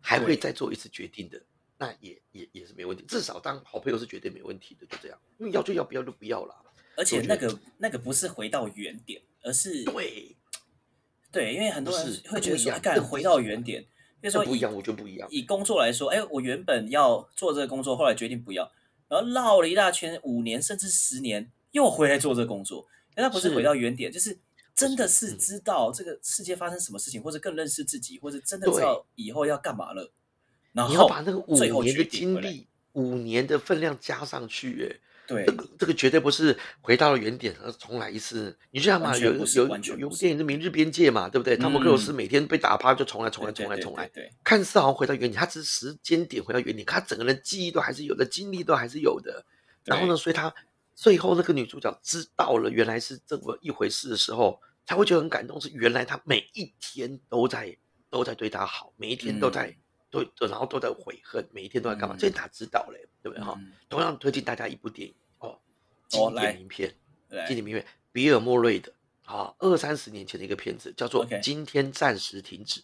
Speaker 1: 还会再做一次决定的，那也也也是没问题。至少当好朋友是绝对没问题的，就这样。因为要就要，不要就不要了。
Speaker 2: 而且那个那个不是回到原点，而是
Speaker 1: 对
Speaker 2: 对，因为很多人会觉得说，干回到原点，因为说
Speaker 1: 不一样，我就不一样。
Speaker 2: 以工作来说，哎，我原本要做这个工作，后来决定不要，然后绕了一大圈，五年甚至十年。又回来做这个工作，那他不是回到原点，就是真的是知道这个世界发生什么事情，或者更认识自己，或者真的知道以后要干嘛了。然后
Speaker 1: 你要把那个五年的经历、五年的分量加上去，哎，
Speaker 2: 对，
Speaker 1: 这个这个绝对不是回到了原点而重来一次。你知道吗，有有有有部电影是《明日边界》嘛，对不对？汤姆克鲁斯每天被打趴就重来、重来、重来、重来，
Speaker 2: 对，
Speaker 1: 看似好像回到原点，他只是时间点回到原点，他整个人记忆都还是有的，经历都还是有的。然后呢，所以他。最后那个女主角知道了原来是这么一回事的时候，才会觉得很感动。是原来他每一天都在都在对他好，每一天都在都然后都在悔恨，每一天都在干嘛？这哪知道嘞？对不对哈？同样推荐大家一部电影哦，经典名片，经典名片，比尔莫瑞的啊，二三十年前的一个片子，叫做《今天暂时停止》。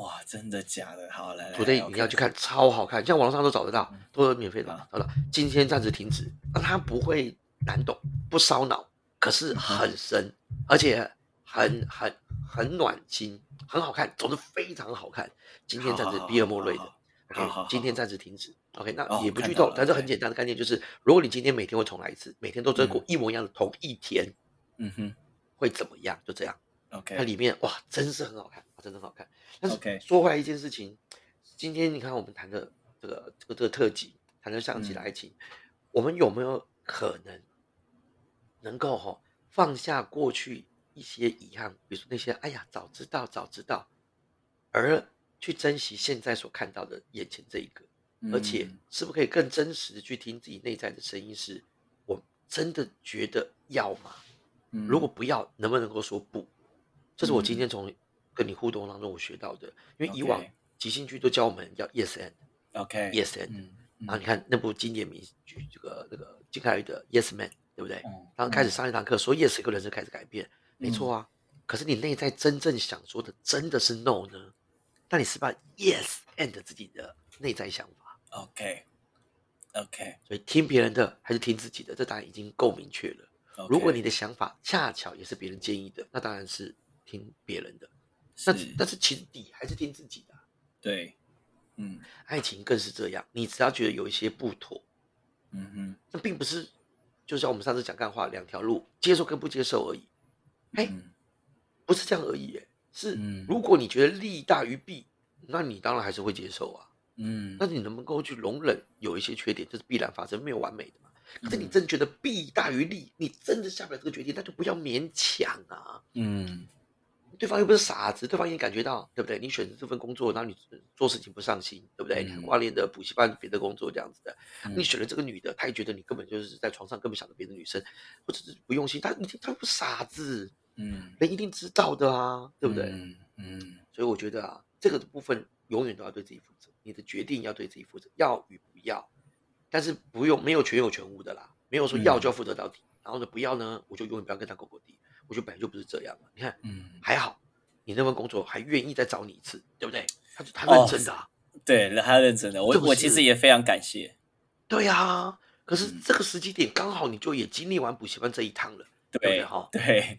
Speaker 2: 哇，真的假的？好来，
Speaker 1: 昨天你要去看，超好看，像网络上都找得到，都是免费的。好了，今天暂时停止。那它不会难懂，不烧脑，可是很深，而且很很很暖心，很好看，总之非常好看。今天暂时比尔莫瑞的，OK，今天暂时停止。OK，那也不剧透，但是很简单的概念就是，如果你今天每天会重来一次，每天都在过一模一样的同一天，嗯哼，会怎么样？就这样。
Speaker 2: OK，
Speaker 1: 它里面哇，真是很好看，真的很好看。但是说回来一件事情，今天你看我们谈的这个这个这个特辑，谈的像极了爱情，我们有没有可能能够哈放下过去一些遗憾，比如说那些哎呀早知道早知道，而去珍惜现在所看到的眼前这一个，而且是不是可以更真实的去听自己内在的声音？是我真的觉得要吗？如果不要，能不能够说不？这是我今天从跟你互动当中我学到的，因为以往即兴剧都教我们要 yes
Speaker 2: and，OK，yes
Speaker 1: and，然后你看那部经典名剧，这个那个金凯瑞的 Yes Man，对不对？然后开始上一堂课说 yes，一个人生开始改变，没错啊。可是你内在真正想说的真的是 no 呢？那你是把 yes and 自己的内在想法
Speaker 2: ？OK，OK，
Speaker 1: 所以听别人的还是听自己的，这答案已经够明确了。如果你的想法恰巧也是别人建议的，那当然是。听别人的，但但是其实底还是听自己的。
Speaker 2: 对，嗯，
Speaker 1: 爱情更是这样。你只要觉得有一些不妥，嗯哼，那并不是就像我们上次讲干话两条路，接受跟不接受而已。哎，不是这样而已，是如果你觉得利大于弊，那你当然还是会接受啊。嗯，那你能不能够去容忍有一些缺点，这是必然发生，没有完美的嘛？可是你真的觉得弊大于利，你真的下不了这个决定，那就不要勉强啊。嗯，对方又不是傻子，对方也感觉到，对不对？你选择这份工作，然后你做事情不上心，对不对？你挂念的补习班别的工作这样子的，你选了这个女的，她也觉得你根本就是在床上根本想着别的女生，或者是不用心，他你他不傻子，嗯，人一定知道的啊，对不对？嗯，嗯所以我觉得啊，这个部分永远都要对自己负责。你的决定要对自己负责，要与不要，但是不用没有全有全无的啦，没有说要就要负责到底，然后呢不要呢，我就永远不要跟他狗狗地。我觉得本来就不是这样嘛。你看，嗯，还好，你那份工作还愿意再找你一次，对不对？他他认真的，
Speaker 2: 对，他认真的。我我其实也非常感谢。
Speaker 1: 对呀，可是这个时机点刚好，你就也经历完补习班这一趟了，对不对？哈，
Speaker 2: 对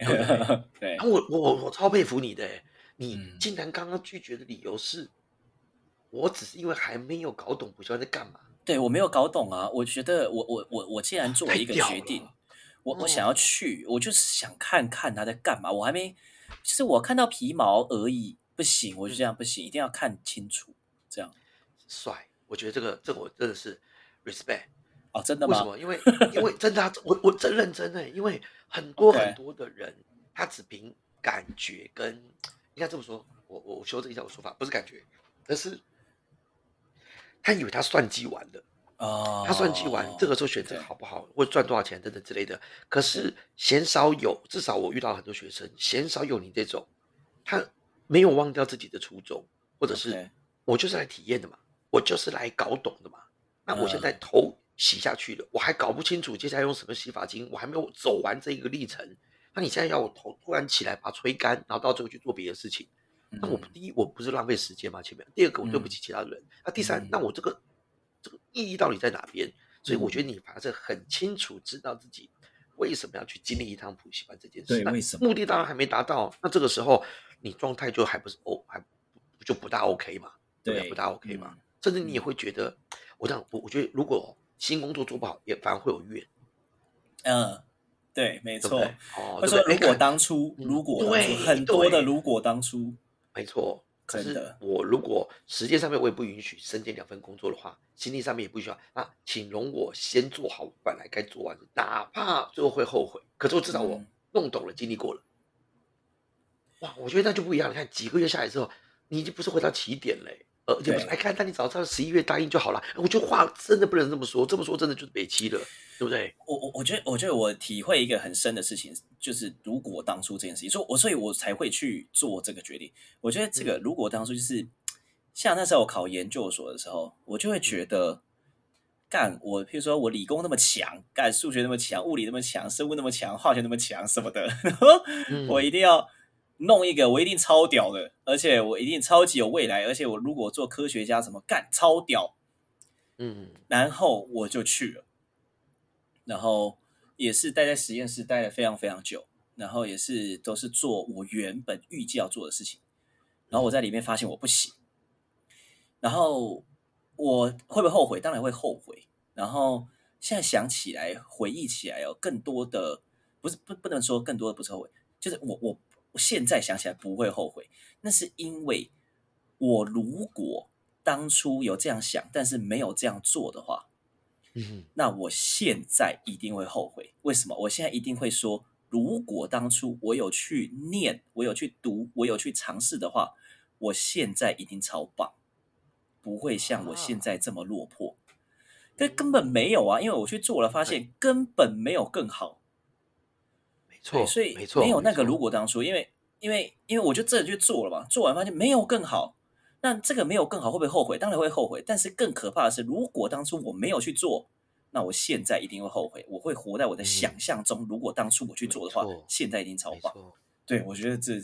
Speaker 1: 对。我我我超佩服你的，你竟然刚刚拒绝的理由是。我只是因为还没有搞懂补习班在干嘛。
Speaker 2: 对我没有搞懂啊！我觉得我我我我既然做了一个决定，我我想要去，我就是想看看他在干嘛。我还没，其实我看到皮毛而已，不行，我就这样不行，一定要看清楚。这样
Speaker 1: 帅，我觉得这个这个我真的是 respect
Speaker 2: 哦，真的吗？
Speaker 1: 为什么？因为因为真的，我我真认真的，因为很多很多的人，他只凭感觉跟应该这么说，我我修正一下我说法，不是感觉，而是。他以为他算计完了，哦，他算计完这个时候选择好不好，或赚多少钱等等之类的。可是鲜少有，至少我遇到很多学生，鲜少有你这种，他没有忘掉自己的初衷，或者是我就是来体验的嘛，我就是来搞懂的嘛。那我现在头洗下去了，我还搞不清楚接下来用什么洗发精，我还没有走完这一个历程。那你现在要我头突然起来把它吹干，然后到最后去做别的事情？那我第一，我不是浪费时间吗？前面第二个，我对不起其他人。那第三，那我这个这个意义到底在哪边？所以我觉得你反正很清楚知道自己为什么要去经历一趟补习班这件事。
Speaker 2: 对，为什么？
Speaker 1: 目的当然还没达到。那这个时候你状态就还不是哦，还就不大 OK 嘛？对，不大 OK 嘛？甚至你也会觉得，我这样，我我觉得如果新工作做不好，也反而会有怨。
Speaker 2: 嗯，对，没错。哦，说如果当初，如果很多的如果当初。
Speaker 1: 没错，可是我如果时间上面我也不允许身兼两份工作的话，心力上面也不需要。那请容我先做好本来该做完的，哪怕最后会后悔，可是我至少我弄懂了，经历过了。哇，我觉得那就不一样。你看几个月下来之后，你已经不是回到起点嘞。呃，就不是来看，但你早知道十一月答应就好了。我觉得话真的不能这么说，这么说真的就是北七了。对不对？
Speaker 2: 我我我觉得，我觉得我体会一个很深的事情，就是如果当初这件事情，所以我所以我才会去做这个决定。我觉得这个如果当初就是像那时候我考研究所的时候，我就会觉得，干我，譬如说我理工那么强，干数学那么强，物理那么强，生物那么强，化学那么强什么的，我一定要弄一个，我一定超屌的，而且我一定超级有未来，而且我如果做科学家什么干超屌，嗯，然后我就去了。然后也是待在实验室待了非常非常久，然后也是都是做我原本预计要做的事情，然后我在里面发现我不行，然后我会不会后悔？当然会后悔。然后现在想起来，回忆起来有更多的不是不不能说更多的不是后悔，就是我我现在想起来不会后悔，那是因为我如果当初有这样想，但是没有这样做的话。嗯那我现在一定会后悔，为什么？我现在一定会说，如果当初我有去念，我有去读，我有去尝试的话，我现在一定超棒，不会像我现在这么落魄。但根本没有啊，因为我去做了，发现根本没有更好。
Speaker 1: 没错，
Speaker 2: 所以没错，没有那个如果当初，因为因为因为我就真的去做了嘛，做完发现没有更好。那这个没有更好，会不会后悔？当然会后悔。但是更可怕的是，如果当初我没有去做，那我现在一定会后悔。我会活在我的想象中。如果当初我去做的话，现在一定超棒。对，我觉得这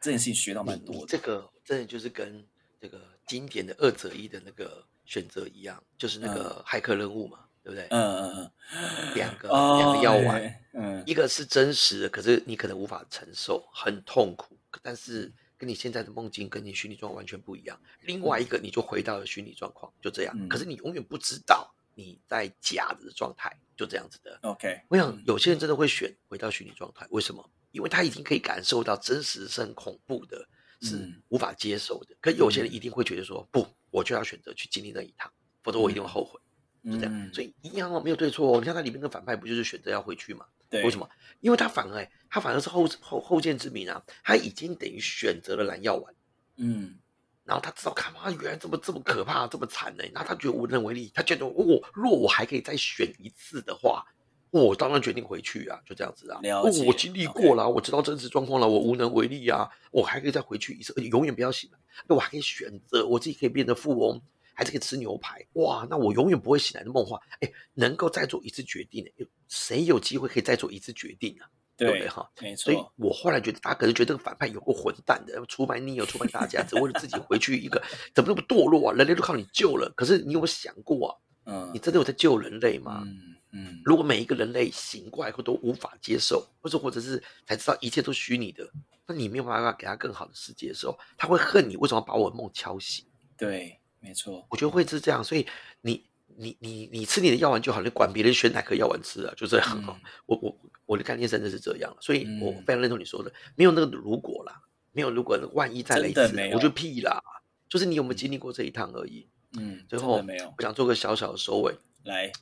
Speaker 2: 这件事情学到蛮多的。
Speaker 1: 这个真的就是跟这个经典的二择一的那个选择一样，就是那个骇客任务嘛，对不对？嗯嗯嗯。两个两个药丸，嗯，一个是真实的，可是你可能无法承受，很痛苦，但是。跟你现在的梦境跟你虚拟状况完全不一样。另外一个，你就回到了虚拟状况，就这样。可是你永远不知道你在假的状态，就这样子的。
Speaker 2: OK，
Speaker 1: 我想有些人真的会选回到虚拟状态，为什么？因为他已经可以感受到真实是很恐怖的，是无法接受的。可有些人一定会觉得说，不，我就要选择去经历那一趟，否则我一定会后悔。就这样，所以一样哦，没有对错哦。你看它里面的反派不就是选择要回去嘛？
Speaker 2: 对，
Speaker 1: 为什么？因为他反而他反而是后后后见之明啊，他已经等于选择了蓝药丸。嗯。然后他知道，看嘛，原来这么这么可怕，这么惨呢。然后他觉得无能为力，他觉得我若我还可以再选一次的话，我当然决定回去啊，就这样子啊。我经历过了，我知道真实状况了，我无能为力啊，我还可以再回去一次，永远不要醒来。那我还可以选择，我自己可以变得富翁，还是可以吃牛排。哇，那我永远不会醒来的梦话，哎，能够再做一次决定的，谁有机会可以再做一次决定啊？对不对哈？
Speaker 2: 没错。
Speaker 1: 所以我后来觉得，大家可能觉得这个反派有个混蛋的，出卖你，有出卖大家，只为了自己回去一个，怎么那么堕落啊？人类都靠你救了，可是你有没有想过啊？嗯，你真的有在救人类吗？嗯嗯。如果每一个人类醒过来后都无法接受，或者或者是才知道一切都虚拟的，那你没有办法给他更好的世界的时候，他会恨你为什么把我的梦敲醒？
Speaker 2: 对，没错。
Speaker 1: 我觉得会是这样，所以你。你你你吃你的药丸就好，你管别人选哪颗药丸吃啊？就这样。我我我的概念真的是这样，所以我非常认同你说的，没有那个如果啦，没有如果，万一再来一次，我就屁啦。就是你有没有经历过这一趟而已。
Speaker 2: 嗯，
Speaker 1: 最后
Speaker 2: 没有。
Speaker 1: 我想做个小小的收尾。
Speaker 2: 来，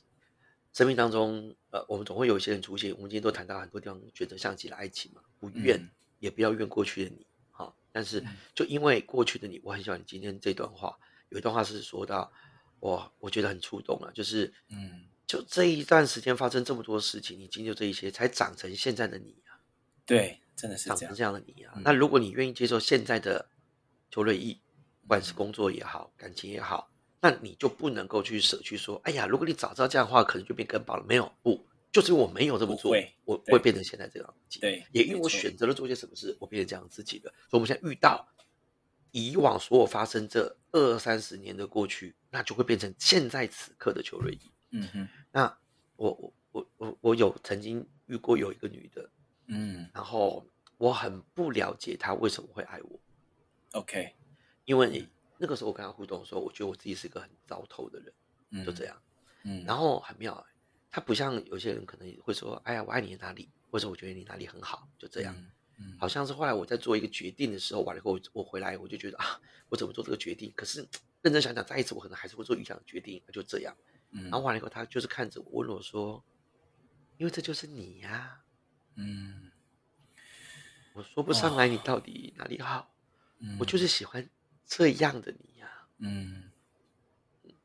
Speaker 1: 生命当中，呃，我们总会有一些人出现。我们今天都谈到很多地方，选择像极了爱情嘛，不怨也不要怨过去的你。好，但是就因为过去的你，我很喜欢你今天这段话。有一段话是说到。哇我觉得很触动啊，就是，嗯，就这一段时间发生这么多事情，你经历这一些，才长成现在的你啊。
Speaker 2: 对，真的是
Speaker 1: 长成这样的你啊。那如果你愿意接受现在的邱瑞义，不管是工作也好，感情也好，那你就不能够去舍去说，哎呀，如果你早知道这样的话，可能就变更棒了。没有，不，就是我没有这么做，我会变成现在这样子。
Speaker 2: 对，
Speaker 1: 也因为我选择了做些什么事，我变成这样自己的。所以我们现在遇到。以往所有发生这二三十年的过去，那就会变成现在此刻的邱瑞怡。嗯哼，那我我我我我有曾经遇过有一个女的，嗯，然后我很不了解她为什么会爱我。
Speaker 2: OK，
Speaker 1: 因为那个时候我跟她互动的时候，我觉得我自己是个很糟透的人，就这样。嗯，然后很妙，她不像有些人可能会说：“哎呀，我爱你哪里？”或者我觉得你哪里很好，就这样。好像是后来我在做一个决定的时候，完了以后我回来我就觉得啊，我怎么做这个决定？可是认真想想，再一次我可能还是会做一样的决定，就这样。然后完了以后，他就是看着我问我说：“因为这就是你呀。”嗯，我说不上来你到底哪里好，我就是喜欢这样的你呀。嗯，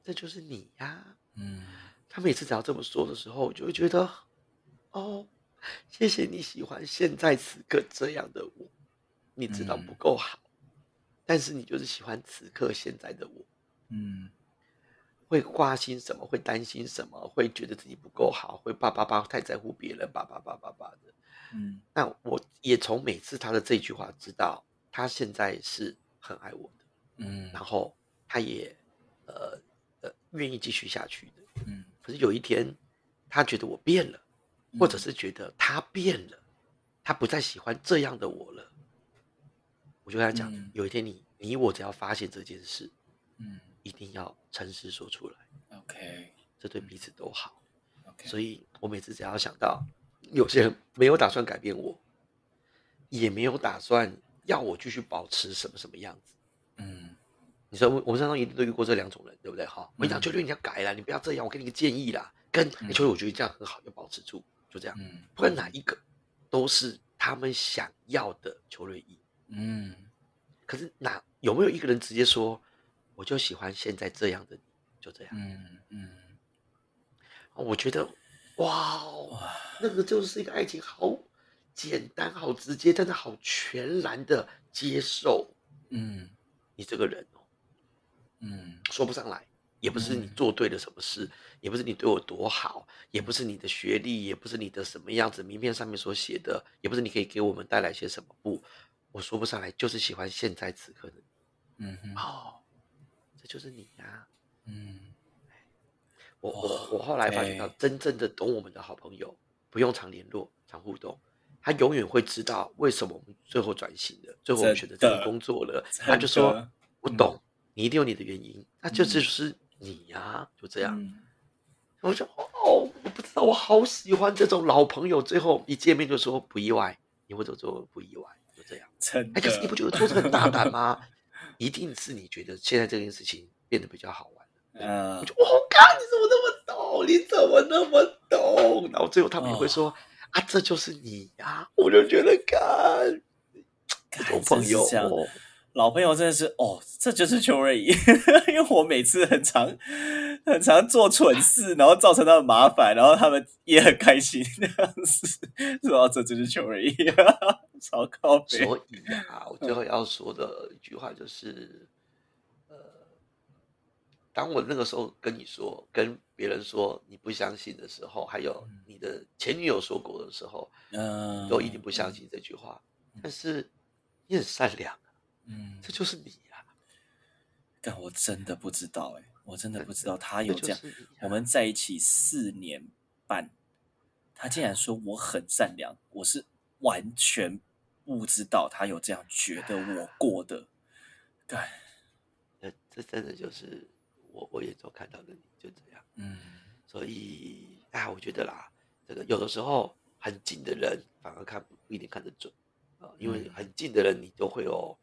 Speaker 1: 这就是你呀。嗯，他每次只要这么说的时候，我就会觉得哦。谢谢你喜欢现在此刻这样的我，你知道不够好，但是你就是喜欢此刻现在的我，嗯，会挂心什么？会担心什么？会觉得自己不够好？会叭叭叭太在乎别人，叭叭叭叭叭的，嗯。那我也从每次他的这句话知道，他现在是很爱我的，嗯。然后他也呃呃愿意继续下去的，嗯。可是有一天，他觉得我变了。或者是觉得他变了，他不再喜欢这样的我了，我就跟他讲：有一天你你我只要发现这件事，嗯，一定要诚实说出来。
Speaker 2: OK，
Speaker 1: 这对彼此都好。OK，所以我每次只要想到有些人没有打算改变我，也没有打算要我继续保持什么什么样子，嗯，你说我我们身上一定都遇过这两种人，对不对？哈，我讲秋秋你要改了，你不要这样，我给你个建议啦。跟秋秋我觉得这样很好，要保持住。就这样，不管哪一个，都是他们想要的邱瑞义。嗯，可是哪有没有一个人直接说，我就喜欢现在这样的你，就这样。嗯嗯，我觉得，哇，那个就是一个爱情，好简单，好直接，但是好全然的接受。嗯，你这个人哦，嗯，说不上来。也不是你做对了什么事，也不是你对我多好，也不是你的学历，也不是你的什么样子名片上面所写的，也不是你可以给我们带来些什么。不，我说不上来，就是喜欢现在此刻的你。嗯哼，哦，这就是你呀。嗯，我我我后来发现到，真正的懂我们的好朋友，不用常联络、常互动，他永远会知道为什么我们最后转型了，最后我们选择这个工作了。他就说：“我懂，你一定有你的原因。”那就就是。你呀，就这样，说哦，我不知道，我好喜欢这种老朋友，最后一见面就说不意外，你会怎么做不意外？就这样。
Speaker 2: 真
Speaker 1: 哎，可是你不觉得做这很大胆吗？一定是你觉得现在这件事情变得比较好玩。
Speaker 2: 嗯，
Speaker 1: 我就我靠，你怎么那么懂？你怎么那么懂？然后最后他们也会说啊，这就是你呀！我就觉得，干，
Speaker 2: 干
Speaker 1: 朋友
Speaker 2: 老朋友真的是哦，这就是邱瑞怡，因为我每次很常很常做蠢事，然后造成他们麻烦，然后他们也很开心，这样子，说这就是邱瑞怡，超高飞。
Speaker 1: 所以啊，我最后要说的一句话就是，呃，当我那个时候跟你说，跟别人说你不相信的时候，还有你的前女友说过的时候，
Speaker 2: 嗯，
Speaker 1: 都一定不相信这句话。但是你很善良，
Speaker 2: 嗯，
Speaker 1: 这就是你呀、
Speaker 2: 但我真的不知道哎、我真的不知道他有
Speaker 1: 这
Speaker 2: 这样。我们在一起四年半，他竟然说我很善良，我是完全不知道他有这样觉得我过的。对，
Speaker 1: 这这真的就是我我眼中看到的你，就这样。
Speaker 2: 嗯
Speaker 1: 所以啊，我觉得啦，这个有的时候很近的人反而看不不一定看得准啊、因为
Speaker 2: 嗯
Speaker 1: 很近的人你都会有，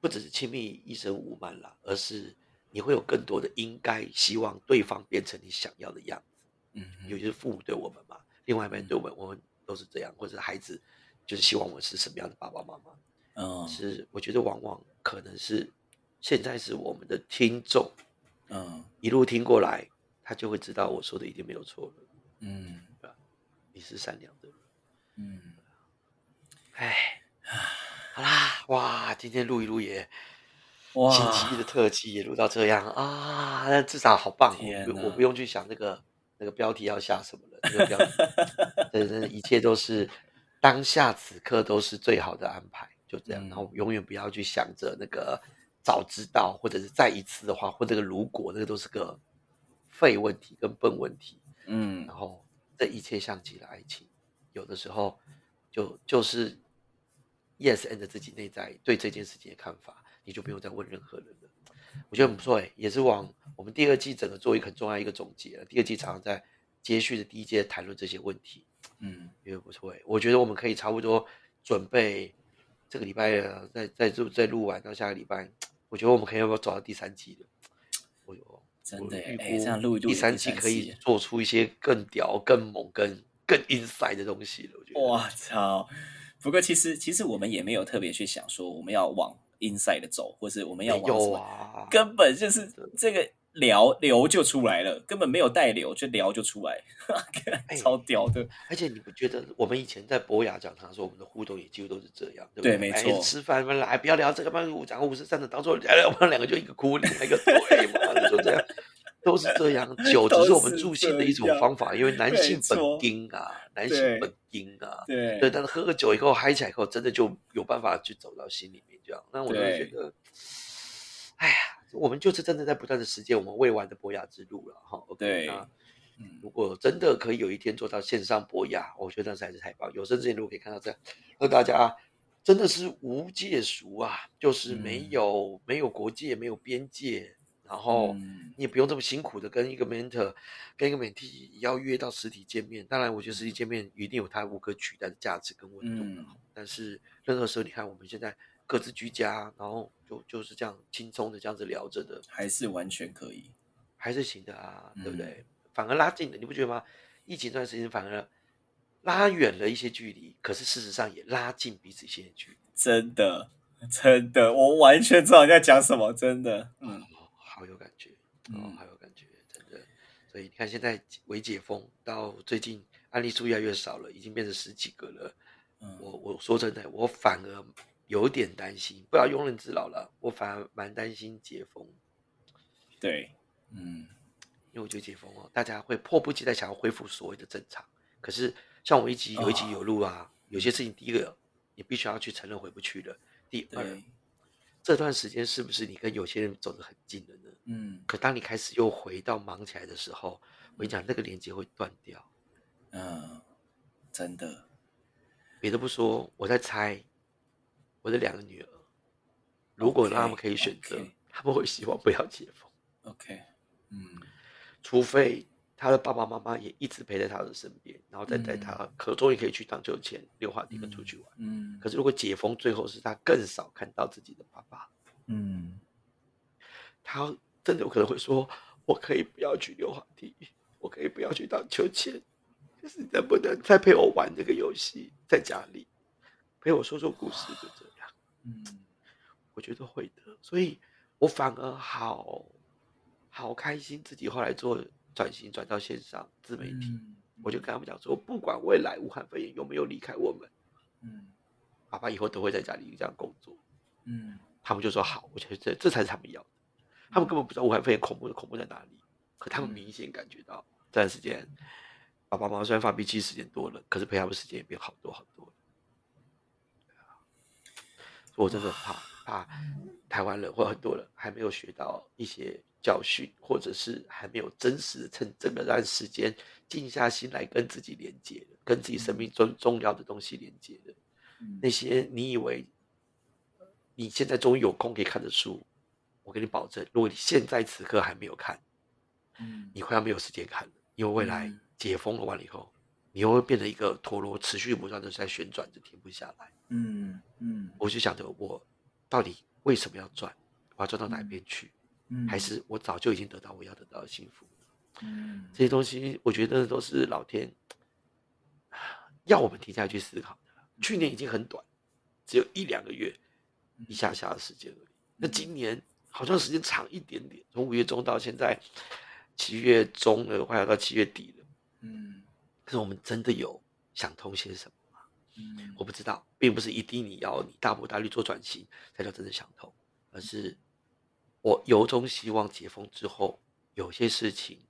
Speaker 1: 不只是亲密一生无慢啦，而是你会有更多的应该希望对方变成你想要的样子。
Speaker 2: 嗯
Speaker 1: 尤其是父母对我们嘛，另外一半对我们，我们都是这样，或者孩子就是希望我是什么样的爸爸妈妈。
Speaker 2: 嗯
Speaker 1: 是我觉得往往可能是现在是我们的听众
Speaker 2: 嗯
Speaker 1: 一路听过来，他就会知道我说的一定没有错了。
Speaker 2: 嗯
Speaker 1: 你是善良的人，
Speaker 2: 嗯，
Speaker 1: 哎，好啦，哇，今天录一录也
Speaker 2: 哇，
Speaker 1: 星期一的特辑也录到这样啊，那至少好棒，我不我不用去想那个那个标题要下什么了，那个标题，对对，一切都是当下此刻都是最好的安排，就这样，
Speaker 2: 嗯
Speaker 1: 然后永远不要去想着那个早知道，或者是再一次的话，或这个如果，那个都是个废问题跟笨问题，
Speaker 2: 嗯。
Speaker 1: 然后这一切像极了爱情，有的时候就就是 yes and 自己内在对这件事情的看法，你就不用再问任何人了。我觉得很不错哎，也是往我们第二季整个做一个很重要一个总结了。第二季常常在接续的第一届谈论这些问题，
Speaker 2: 嗯
Speaker 1: 觉得不错哎。我觉得我们可以差不多准备这个礼拜呃再再录再录完到下个礼拜，我觉得我们可以要不要走到第三季了？我有
Speaker 2: 真的哎这样录
Speaker 1: 第
Speaker 2: 三
Speaker 1: 三季可以做出一些更屌、更猛、更更 inside 的东西了。我觉得
Speaker 2: 我操！不过其实其实我们也没有特别去想说我们要往 inside 的走，或是我们要
Speaker 1: 有
Speaker 2: 往什么，
Speaker 1: 啊，
Speaker 2: 根本就是这个聊流就出来了，根本没有带流就聊就出来，
Speaker 1: 哎
Speaker 2: 超屌的。
Speaker 1: 而且你不觉得我们以前在博雅讲堂的时候，我们的互动也几乎都是这样，对不对？
Speaker 2: 没错
Speaker 1: 吃饭嘛，来不要聊这个，班五讲五十三的，到最后聊聊，我们两个就一个哭，另外一个 对嘛，就这样，都是这样。酒只是我们助兴的一种方法，因为男性本丁啊，男性本丁啊，
Speaker 2: 对
Speaker 1: 对。但是喝个酒以后嗨起来以后，真的就有办法去走到心里面这样。那我就会觉得，哎呀，我们就是真的在不断的实践我们未完的博雅之路了哈。OK，
Speaker 2: 对
Speaker 1: 那
Speaker 2: 嗯
Speaker 1: 如果真的可以有一天做到线上博雅，我觉得那实在是太棒。有生之年如果可以看到这样，让大家真的是无界俗啊，就是没
Speaker 2: 嗯
Speaker 1: 有、没有国界，没有边界，然后
Speaker 2: 嗯
Speaker 1: 你也不用这么辛苦的跟一个 mentor、跟一个 mentee 要约到实体见面。当然，我觉得实体见面一定有它无可取代的价值跟温度。
Speaker 2: 嗯
Speaker 1: 但是任何时候，你看我们现在各自居家，然后就就是这样轻松的这样子聊着的，
Speaker 2: 还是完全可以。
Speaker 1: 还是行的啊，对不
Speaker 2: 嗯
Speaker 1: 对？反而拉近了，你不觉得吗？疫情这段时间反而拉远了一些距离，可是事实上也拉近彼此一些距离。
Speaker 2: 真的，真的，我完全知道你在讲什么，真的，嗯
Speaker 1: 哦，好有感觉，哦
Speaker 2: 嗯，
Speaker 1: 好有感觉，真的。所以你看，现在微解封到最近案例数越来越少了，已经变成十几个了。
Speaker 2: 嗯，
Speaker 1: 我我说真的，我反而有点担心，不要庸人自扰了，我反而蛮担心解封。
Speaker 2: 对，嗯
Speaker 1: 因为我觉得解封哦，大家会迫不及待想要恢复所谓的正常。可是像我一集有一集有录啊，有些事情，第一个你必须要去承认回不去了。第二，
Speaker 2: 对，
Speaker 1: 这段时间是不是你跟有些人走得很近了呢？
Speaker 2: 嗯
Speaker 1: 可当你开始又回到忙起来的时候，我跟你讲，那个连接会断掉。
Speaker 2: 嗯，真的，
Speaker 1: 别的不说，我在猜，我的两个女儿，如果让他们可以选择他们会希望不要解封。
Speaker 2: OK，嗯
Speaker 1: 除非他的爸爸妈妈也一直陪在他的身边，然后再带他，可终于可以去荡秋千、溜滑梯跟出去玩。嗯。可是如果解封，最后是他更少看到自己的爸爸。嗯。他真的有可能会说：“我可以不要去溜滑梯，我可以不要去荡秋千，可是能不能再陪我玩这个游戏，在家里陪我说说故事，就这样。”嗯。我觉得会的，所以我反而好好开心，自己后来做。转型转到线上自媒体，我就跟他们讲说，不管未来武汉肺炎有没有离开我们，嗯，爸爸以后都会在家里这样工作，嗯，他们就说好，我觉得这这才是他们要的，他们根本不知道武汉肺炎恐怖的恐怖在哪里，可他们明显感觉到这段时间，爸爸妈妈虽然发脾气时间多了，可是陪他们时间也变好多好多，我真的很怕怕台湾人或很多人还没有学到一些。教训，或者是还没有真实的趁这个段时间静下心来跟自己连接跟自己生命中重要的东西连接的，那些你以为你现在终于有空可以看的书，我给你保证，如果你现在此刻还没有看，嗯，你快要没有时间看了，因为未来解封了完了以后，你又会变成一个陀螺，持续不断的在旋转着，停不下来。嗯嗯，我就想着我到底为什么要转，我要转到哪边去？还是我早就已经得到我要得到的幸福。嗯，这些东西我觉得都是老天要我们停下来去思考的。去年已经很短，只有一两个月，一下下的时间而已。那今年好像时间长一点点，从五月中到现在七月中了，快要到七月底了。嗯，可是我们真的有想通些什么吗？嗯，我不知道，并不是一定你要你大步大力做转型才叫真的想通，而是。我由衷希望解封之后，有些事情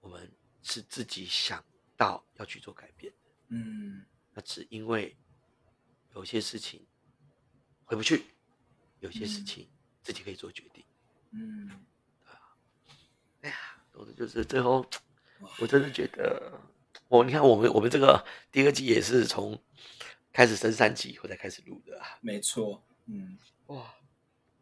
Speaker 1: 我们是自己想到要去做改变的。嗯，那只因为有些事情回不去，有些事情自己可以做决定。嗯，对啊。哎呀，总之就是最后，我真的觉得，我你看我们我们这个第二季也是从开始升三级以后才开始录的啊。
Speaker 2: 没错。嗯。哇。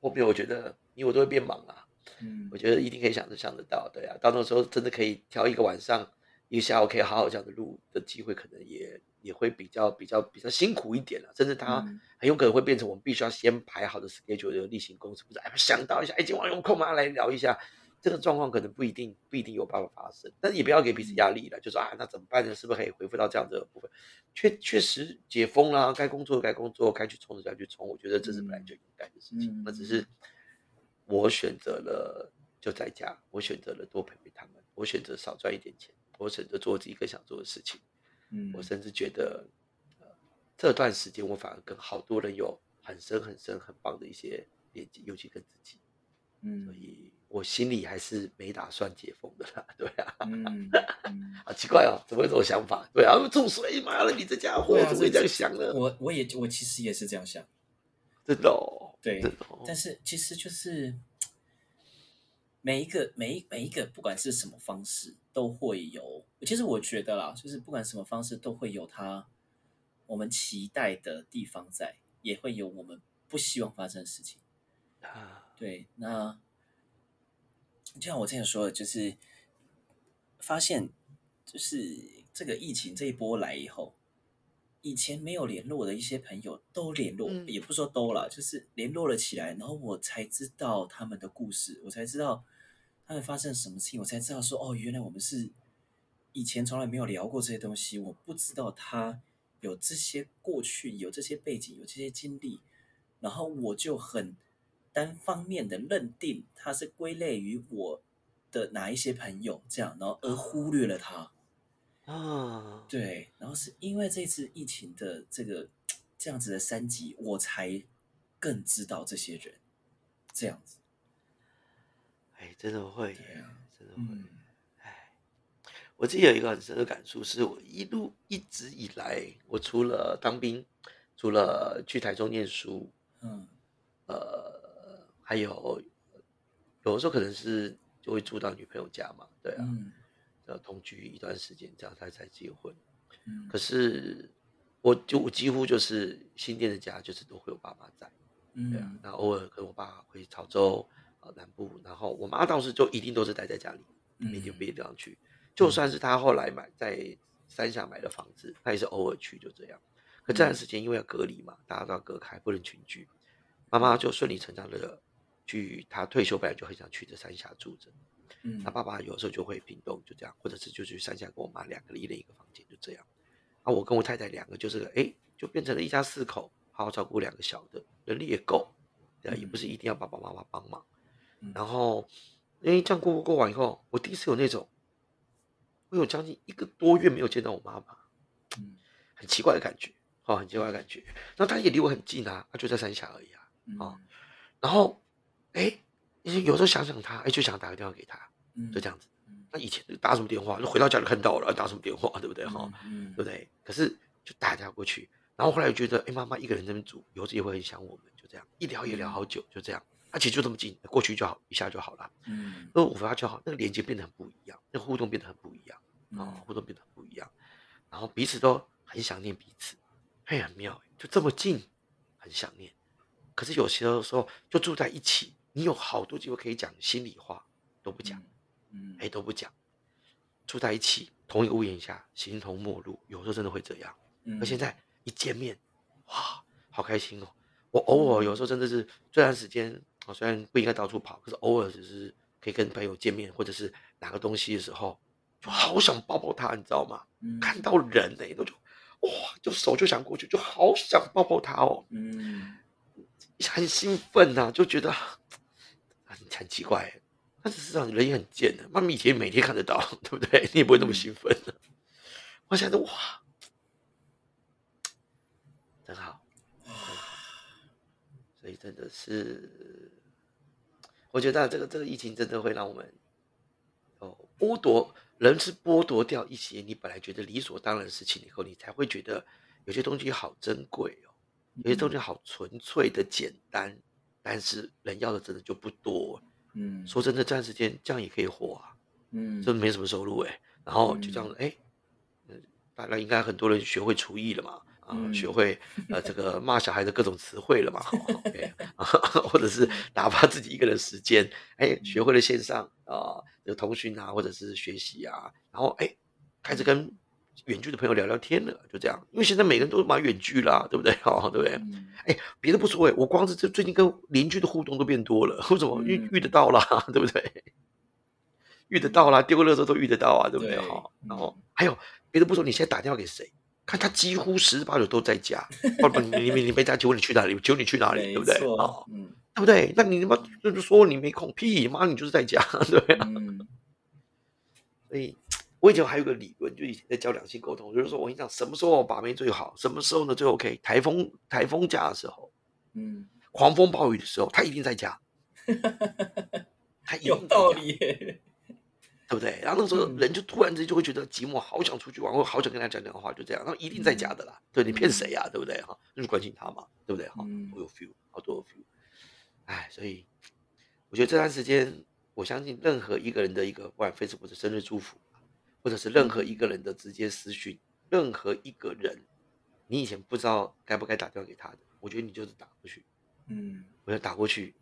Speaker 1: 后面我觉得你我都会变忙啊，嗯，我觉得一定可以想得想得到，对啊，到那时候真的可以挑一个晚上，一个下午可以好好这样的录的机会，可能也也会比较比较比较辛苦一点了，甚至他很有可能会变成我们必须要先排好的 schedule 的例行公事，不是？哎，想到一下，哎，今晚有空吗？来聊一下。这个状况可能不一定不一定有办法发生，但是也不要给彼此压力了，就说啊，那怎么办呢？是不是可以恢复到这样子的部分？确确实解封了，该工作该工作，该去冲的就要去冲。我觉得这是本来就应该的事情。那只是我选择了就在家，我选择了多陪陪他们，我选择少赚一点钱，我选择做自己更想做的事情。嗯，我甚至觉得，呃，这段时间我反而跟好多人有很深很深很棒的一些连接，尤其跟自己。嗯，所以。我心里还是没打算解封的啦，对啊，嗯，好奇怪哦，怎么会这种想法？对啊，中水妈了，你这家伙怎么会这样想呢？
Speaker 2: 我我也我其实也是这样想，
Speaker 1: 真的哦，
Speaker 2: 对，但是其实就是每一个每一每一个不管是什么方式都会有，其实我觉得啦，就是不管什么方式都会有它我们期待的地方在，也会有我们不希望发生的事情啊，对，那。就像我之前说的，就是发现，就是这个疫情这一波来以后，以前没有联络的一些朋友都联络，也不说都了，就是联络了起来，然后我才知道他们的故事，我才知道他们发生什么事情，我才知道说，哦，原来我们是以前从来没有聊过这些东西，我不知道他有这些过去，有这些背景，有这些经历，然后我就很。单方面的认定他是归类于我的哪一些朋友这样，然后而忽略了他啊，对，然后是因为这次疫情的这个这样子的三级，我才更知道这些人这样子。
Speaker 1: 哎，真的会，真的会。哎，我自己有一个很深的感触，是我一路一直以来，我除了当兵，除了去台中念书，嗯，呃。还有，有的时候可能是就会住到女朋友家嘛，对啊，要同居一段时间，这样他才结婚。嗯，可是我就我几乎就是新店的家，就是都会有爸妈在，对啊，那偶尔跟我爸回潮州啊南部，然后我妈倒是就一定都是待在家里，每天不一定要去。就算是他后来买在山下买的房子，他也是偶尔去，就这样。可这段时间因为要隔离嘛，大家都要隔开，不能群聚，妈妈就顺理成章的去。他退休本来就很想去这三峡住着，嗯，他爸爸有时候就会屏东，就这样，或者是就去三峡跟我妈两个一人一个房间，就这样。啊，我跟我太太两个就是哎，就变成了一家四口，好好照顾两个小的，人力也够，对，也不是一定要爸爸妈妈帮忙。然后，因为这样过过过完以后，我第一次有那种，我有将近一个多月没有见到我妈妈，嗯，很奇怪的感觉。哦，很奇怪的感觉。那他也离我很近啊，他就在三峡而已啊。啊，然后，哎，有时候想想他，哎，就想打个电话给他，就这样子。那以前打什么电话？就回到家就看到了，打什么电话，对不对？哈，对不对？可是就打电话过去，然后后来觉得，哎，妈妈一个人在那边煮，有时也会很想我们，就这样，一聊也聊好久，就这样。而且就这么近，过去就好，一下就好了。嗯，那我发现就好，那个连接变得很不一样，那个互动变得很不一样啊，互动变得很不一样，然后彼此都很想念彼此。嘿，很妙，就这么近，很想念。可是有些时候就住在一起，你有好多机会可以讲心里话，都不讲，嗯，哎，都不讲。住在一起，同一个屋檐下，形同陌路，有时候真的会这样。而现在一见面，哇，好开心哦！我偶尔有时候真的是这段时间，我，虽然不应该到处跑，可是偶尔只是可以跟朋友见面，或者是拿个东西的时候，就好想抱抱他，你知道吗？看到人呢，都就。哇，就手就想过去，就好想抱抱他哦，嗯，很兴奋呐，就觉得很很奇怪，但是实际上人也很贱的，妈咪以前每天看得到，对不对？你也不会那么兴奋的。我想着哇，真好，所以真的是，我觉得这个这个疫情真的会让我们哦剥夺。人是剥夺掉一些你本来觉得理所当然的事情以后，你才会觉得有些东西好珍贵哦，有些东西好纯粹的简单，但是人要的真的就不多。嗯，说真的，这段时间这样也可以活啊，嗯，真没什么收入哎，然后就这样子哎，大概应该很多人学会厨艺了嘛。啊，学会呃这个骂小孩的各种词汇了嘛？哈，或者是打发自己一个人时间，哎，学会了线上啊，有通讯啊，或者是学习啊，然后哎，开始跟远距的朋友聊聊天了，就这样。因为现在每个人都蛮远距啦，对不对？哦，对不对？哎，别的不说哎，我光是这最近跟邻居的互动都变多了，为什么遇遇得到啦，对不对？遇得到啦，丢个垃圾都遇得到啊，对不对？哈，然后还有别的不说，你现在打电话给谁？看他几乎十之八九都在家，不不，你你你没家，请问你去哪里？求你去哪里？对不对？啊，嗯，对不对？那你他妈就是说你没空，屁妈，你就是在家，对啊。所以，我以前还有个理论，就以前在教两性沟通，就是说我跟你讲，什么时候把妹最好？什么时候呢最 OK？台风台风假的时候，嗯，狂风暴雨的时候，他一定在家。
Speaker 2: 他有道理。
Speaker 1: 对不对？然后那时候人就突然之间就会觉得寂寞，好想出去玩，或好想跟他讲讲话，就这样。然后一定在家的啦，对你骗谁呀？对不对？哈，就是关心他嘛，对不对？哈，我有 feel，好多 feel。哎，所以我觉得这段时间，我相信任何一个人的一个，不管 Facebook 的生日祝福，或者是任何一个人的直接私讯，任何一个人，你以前不知道该不该打电话给他的，我觉得你就是打过去。嗯，我要打过去，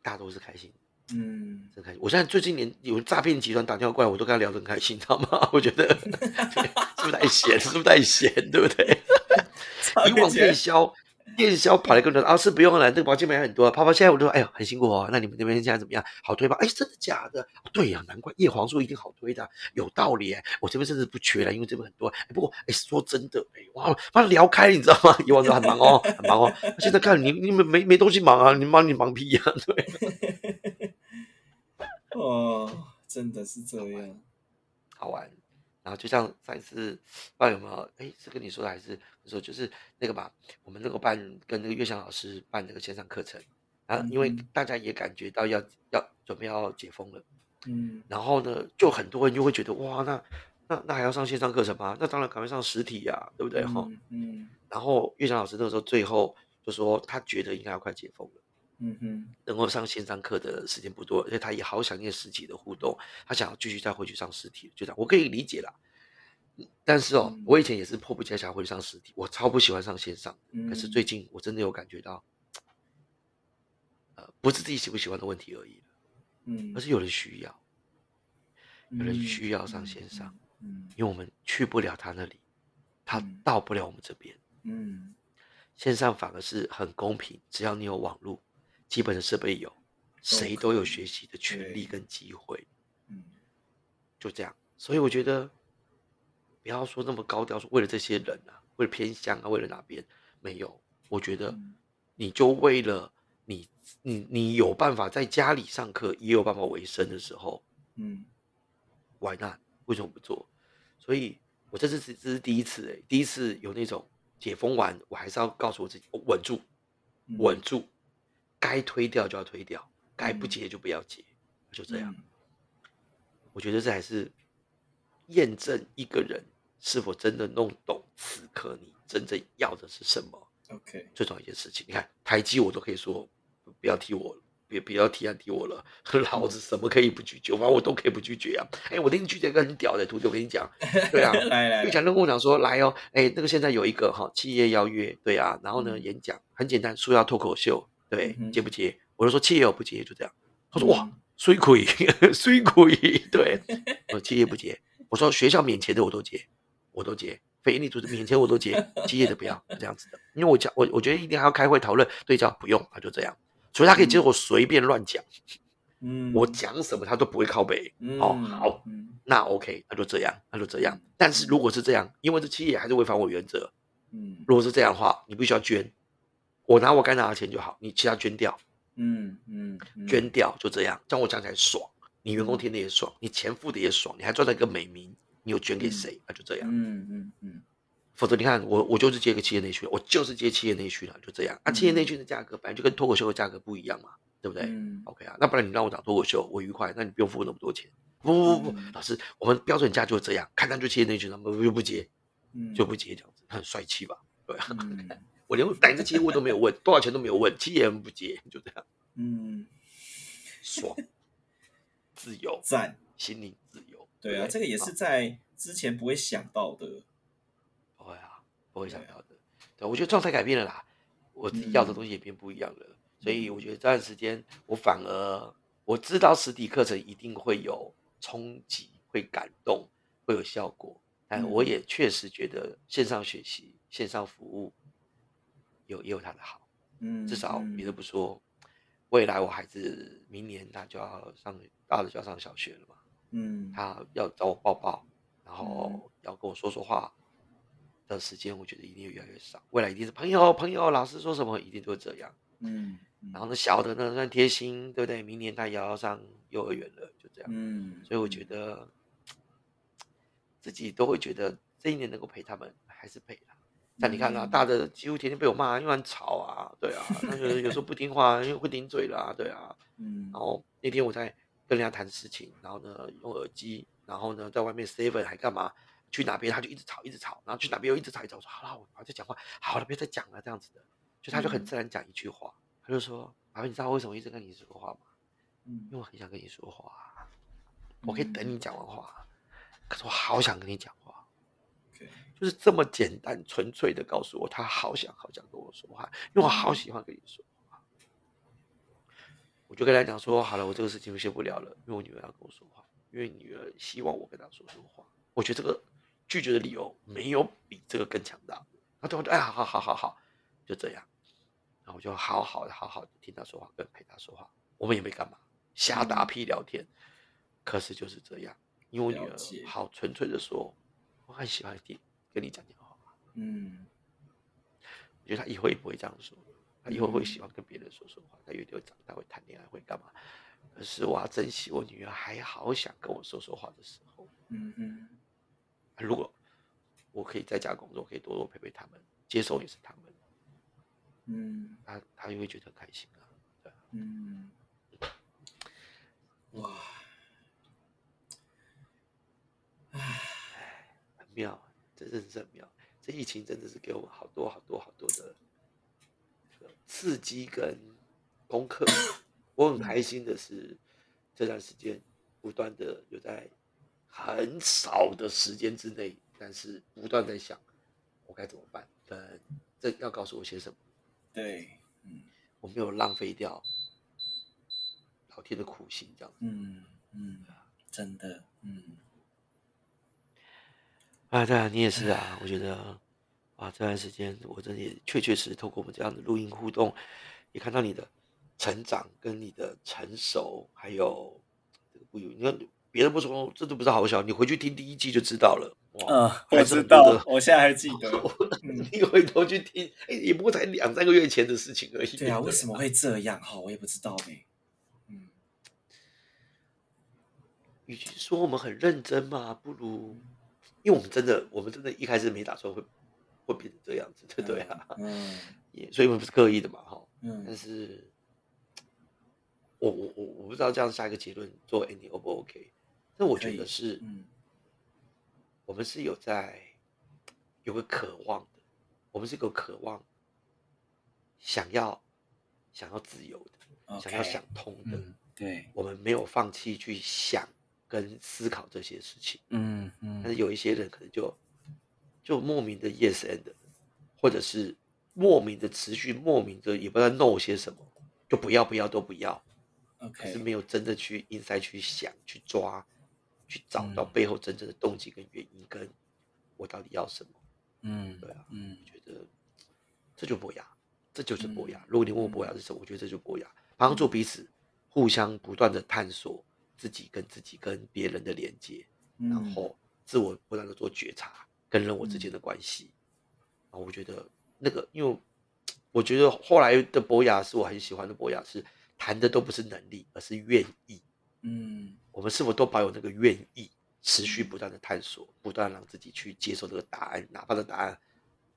Speaker 1: 大家都是开心。嗯，真开心。我现在最近连有诈骗集团打电话过来，我都跟他聊得很开心，知道吗？我觉得 是不是太闲？是不是太闲？对不对？以往夜宵。夜宵跑来跟人啊，是不用了，那个保健品很多。泡泡现在我都说，哎呦，很辛苦哦。那你们那边现在怎么样？好推吧？哎，真的假的？对呀，难怪叶黄素一定好推的，有道理。我这边甚至不缺了，因为这边很多。不过，哎，说真的，哎，哇，把聊开，你知道吗？叶黄素很忙哦，很忙哦。现在看你，你们没没东西忙啊？你忙你忙屁呀？对。
Speaker 2: 哦，真的是这样，
Speaker 1: 好玩。然后就像上一次，不知道有没有？哎，是跟你说的还是说就是那个吧？我们那个办跟那个月翔老师办那个线上课程啊，因为大家也感觉到要要准备要解封了，嗯，然后呢，就很多人就会觉得哇，那那那还要上线上课程吗？那当然赶快上实体呀，对不对？哈，嗯。然后月翔老师那个时候最后就说，他觉得应该要快解封了。嗯哼，能够上线上课的时间不多，而且他也好想念实体的互动，他想要继续再回去上实体，就这样，我可以理解啦。但是哦，我以前也是迫不及待想回去上实体，我超不喜欢上线上。可是最近我真的有感觉到，呃，不是自己喜不喜欢的问题而已，嗯，而是有人需要，有人需要上线上，嗯，因为我们去不了他那里，他到不了我们这边，嗯，线上反而是很公平，只要你有网络，基本的设备有，谁都有学习的权利跟机会，嗯，就这样，所以我觉得不要说那么高调，说为了这些人啊，为了偏向啊，为了哪边没有，我觉得你就为了。你你你有办法在家里上课，也有办法维生的时候，嗯，Why not？为什么不做？所以，我这次是这是第一次哎，第一次有那种解封完，我还是要告诉我自己稳住，稳住，该推掉就要推掉，该不接就不要接，就这样。我觉得这还是验证一个人是否真的弄懂此刻你真正要的是什么。
Speaker 2: OK，
Speaker 1: 最重要一件事情，你看台积我都可以说。不要提我了，别不要提案提我了。老子什么可以不拒绝？反正我都可以不拒绝啊！哎，我那天拒绝一个很屌的徒弟，我跟你讲，对啊，
Speaker 2: 来来，
Speaker 1: 玉强跟我讲说来哦，哎，那个现在有一个哈企业邀约，对啊，然后呢演讲很简单，说要脱口秀，对，接不接？我就说企业我不接，就这样。他说哇，虽亏虽亏，对，我企业不接。我说学校免钱的我都接，我都接。非营利组织免钱我都接，企业的不要这样子的，因为我讲我我觉得一定还要开会讨论对叫，不用他就这样。所以他可以接受我随便乱讲，嗯，我讲什么他都不会靠背，哦，好，那 OK，那就这样，那就这样。但是如果是这样，因为这企业还是违反我原则，嗯，如果是这样的话，你必须要捐，我拿我该拿的钱就好，你其他捐掉，嗯嗯，捐掉就这样，这样我讲起来爽，你员工听的也爽，你钱付的也爽，你还赚了一个美名，你有捐给谁，那就这样，嗯嗯嗯。否则你看我我就是接个企业内训，我就是接企业内训了，就这样。啊，企业内训的价格本来就跟脱口秀的价格不一样嘛，对不对？OK 啊，那不然你让我讲脱口秀，我愉快，那你不用付那么多钱。不不不不，老师，我们标准价就是这样，看单就企业内需，他们又不接，就不接这样子，很帅气吧？对，我连哪个企业问都没有问，多少钱都没有问，七也不接，就这样。嗯，爽，自由，
Speaker 2: 赞，
Speaker 1: 心灵自由。
Speaker 2: 对啊，这个也是在之前不会想到的。
Speaker 1: 不会啊，不会想要的，对，我觉得状态改变了啦，我自己要的东西也变不一样了，所以我觉得这段时间我反而我知道实体课程一定会有冲击，会感动，会有效果，但我也确实觉得线上学习、线上服务有也有他的好，嗯，至少别的不说，未来我孩子明年他就要上大的就要上小学了嘛，嗯，他要找我抱抱，然后要跟我说说话。的时间，我觉得一定越来越少。未来一定是朋友，朋友，老师说什么，一定都会这样。嗯，然后呢，小的呢算贴心，对不对？明年他也要上幼儿园了，就这样。嗯，所以我觉得自己都会觉得这一年能够陪他们，还是陪他。但你看啊，大的几乎天天被我骂，因为很吵啊，对啊，那个有时候不听话，因为会顶嘴啦，对啊。嗯，然后那天我在跟人家谈事情，然后呢用耳机，然后呢在外面 seven 还干嘛？去哪边他就一直吵一直吵，然后去哪边又一直吵一直吵。我说好了，我还在讲话，好了，别再讲了，这样子的，就他就很自然讲一句话，他就说：“宝贝，你知道我为什么一直跟你说话吗？嗯，因为我很想跟你说话，我可以等你讲完话，可是我好想跟你讲话，就是这么简单纯粹的告诉我，他好想好想跟我说话，因为我好喜欢跟你说话。我就跟他讲说，好了，我这个事情先不聊了，因为我女儿要跟我说话，因为女儿希望我跟她说说话，我觉得这个。”拒绝的理由没有比这个更强大。他对我就哎，好好好好，就这样。然后我就好好的好好的听他说话，跟陪他说话。我们也没干嘛，瞎打屁聊天。可是就是这样，因为我女儿好纯粹的说，我很喜欢听跟你讲讲话。嗯，我觉得他以后也不会这样说，他以后会喜欢跟别人说说话。他有点长大会谈恋爱会干嘛？可是我要珍惜我女儿还好想跟我说说话的时候。嗯嗯。如果我可以在家工作，可以多多陪陪他们，接受也是他们，嗯，他他也会觉得很开心啊，对，嗯，哇，唉，很妙，真的是很妙，这疫情真的是给我们好多好多好多的刺激跟功课。我很开心的是，这段时间不断的有在。很少的时间之内，但是不断在想，我该怎么办？呃，这要告诉我些什么？
Speaker 2: 对，嗯，
Speaker 1: 我没有浪费掉老天的苦心，这样子。嗯嗯，
Speaker 2: 真的，嗯。
Speaker 1: 啊，对啊，你也是啊。我觉得，啊，这段时间我真的也确确实实透过我们这样的录音互动，也看到你的成长跟你的成熟，还有这个不有你看别人不说，这都不是好笑。你回去听第一季就知道了。
Speaker 2: 嗯，我知道，我现在还记得。
Speaker 1: 你回头去听，哎，也不过才两三个月前的事情而已。
Speaker 2: 对啊，为什么会这样？哈，我也不知道呢。嗯，
Speaker 1: 与其说我们很认真嘛，不如。因为我们真的，我们真的一开始没打算会会变成这样子，对对啊，嗯，也所以我们不是刻意的嘛，哈，嗯，但是，我我我我不知道这样下一个结论做 ending O 不 OK？但我觉得是，嗯，我们是有在有个渴望的，我们是有渴望想要想要自由的，想要想通的，
Speaker 2: 对，
Speaker 1: 我们没有放弃去想。跟思考这些事情，嗯嗯，但是有一些人可能就就莫名的 yes and，或者是莫名的持续，莫名的也不知道 no 些什么，就不要不要都不要
Speaker 2: ，OK，
Speaker 1: 是没有真的去 inside 去想去抓，去找到背后真正的动机跟原因，跟我到底要什么，嗯，对啊，嗯，我觉得这就博雅，这就是博雅。如果你问我博雅是什么，我觉得这就博雅，帮助彼此互相不断的探索。自己跟自己跟别人的连接，然后自我不断的做觉察，跟人我之间的关系啊，我觉得那个，因为我觉得后来的博雅是我很喜欢的博雅，是谈的都不是能力，而是愿意。嗯，我们是否都保有那个愿意，持续不断的探索，不断让自己去接受这个答案，哪怕这答案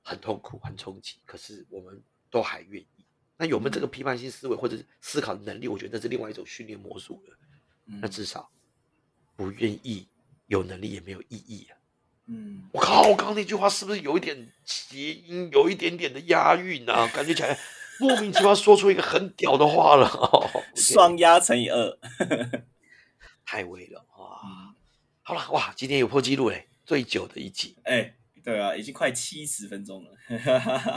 Speaker 1: 很痛苦、很冲击，可是我们都还愿意。那有没有这个批判性思维或者思考的能力？我觉得那是另外一种训练魔术了。那至少不愿意有能力也没有意义啊。嗯，我靠，我刚刚那句话是不是有一点谐音，有一点点的押韵啊？感觉起来 莫名其妙说出一个很屌的话了。
Speaker 2: 双押乘以二，
Speaker 1: 太威了哇！好了哇，今天有破纪录嘞，最久的一集。
Speaker 2: 哎。对啊，已经快七十分钟了。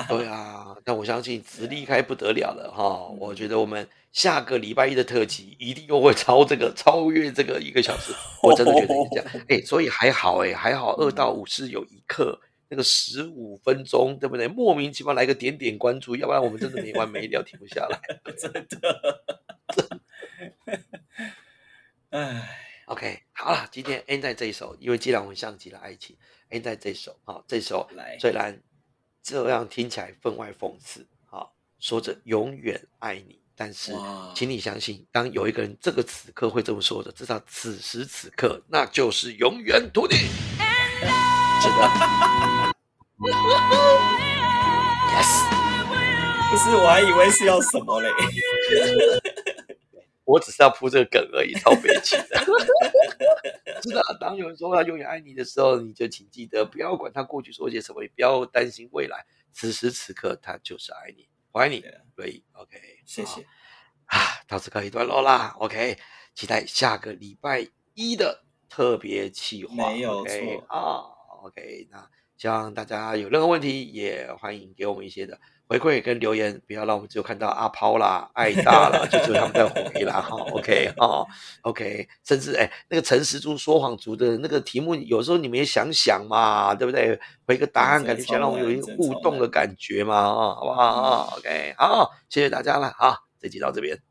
Speaker 1: 对啊，但我相信直立开不得了了哈。我觉得我们下个礼拜一的特辑一定又会超这个，超越这个一个小时。我真的觉得是这样。哎，所以还好哎，还好二到五是有一刻那个十五分钟，对不对？莫名其妙来个点点关注，要不然我们真的没完没了，停不下来。
Speaker 2: 真的，
Speaker 1: 哎。OK，好了，今天 end 在这一首，因为既然我们像极了爱情，end 在这首，好，这首虽然这样听起来分外讽刺，好，说着永远爱你，但是，请你相信，当有一个人这个此刻会这么说的，至少此时此刻，那就是永远土地。是的。Yes。
Speaker 2: 不是，我还以为是要什么嘞。
Speaker 1: 我只是要铺这个梗而已，超悲情的。是的，当有人说他永远爱你的时候，你就请记得，不要管他过去说些什么，也不要担心未来。此时此刻，他就是爱你，我爱你。对，OK，
Speaker 2: 谢谢。
Speaker 1: 啊，到此告一段落啦。OK，期待下个礼拜一的特别企划。
Speaker 2: 没有错
Speaker 1: 啊。OK，那希望大家有任何问题，也欢迎给我们一些的。回馈跟留言，不要让我们只有看到阿抛啦、爱大啦，就只有他们在回啦。哈，OK，哈，OK，甚至哎，那个诚实族、说谎族的那个题目，有时候你们也想想嘛，对不对？回个答案，感觉想让我们有一个互动的感觉嘛，啊，好不好？OK，好，谢谢大家了，好，这集到这边。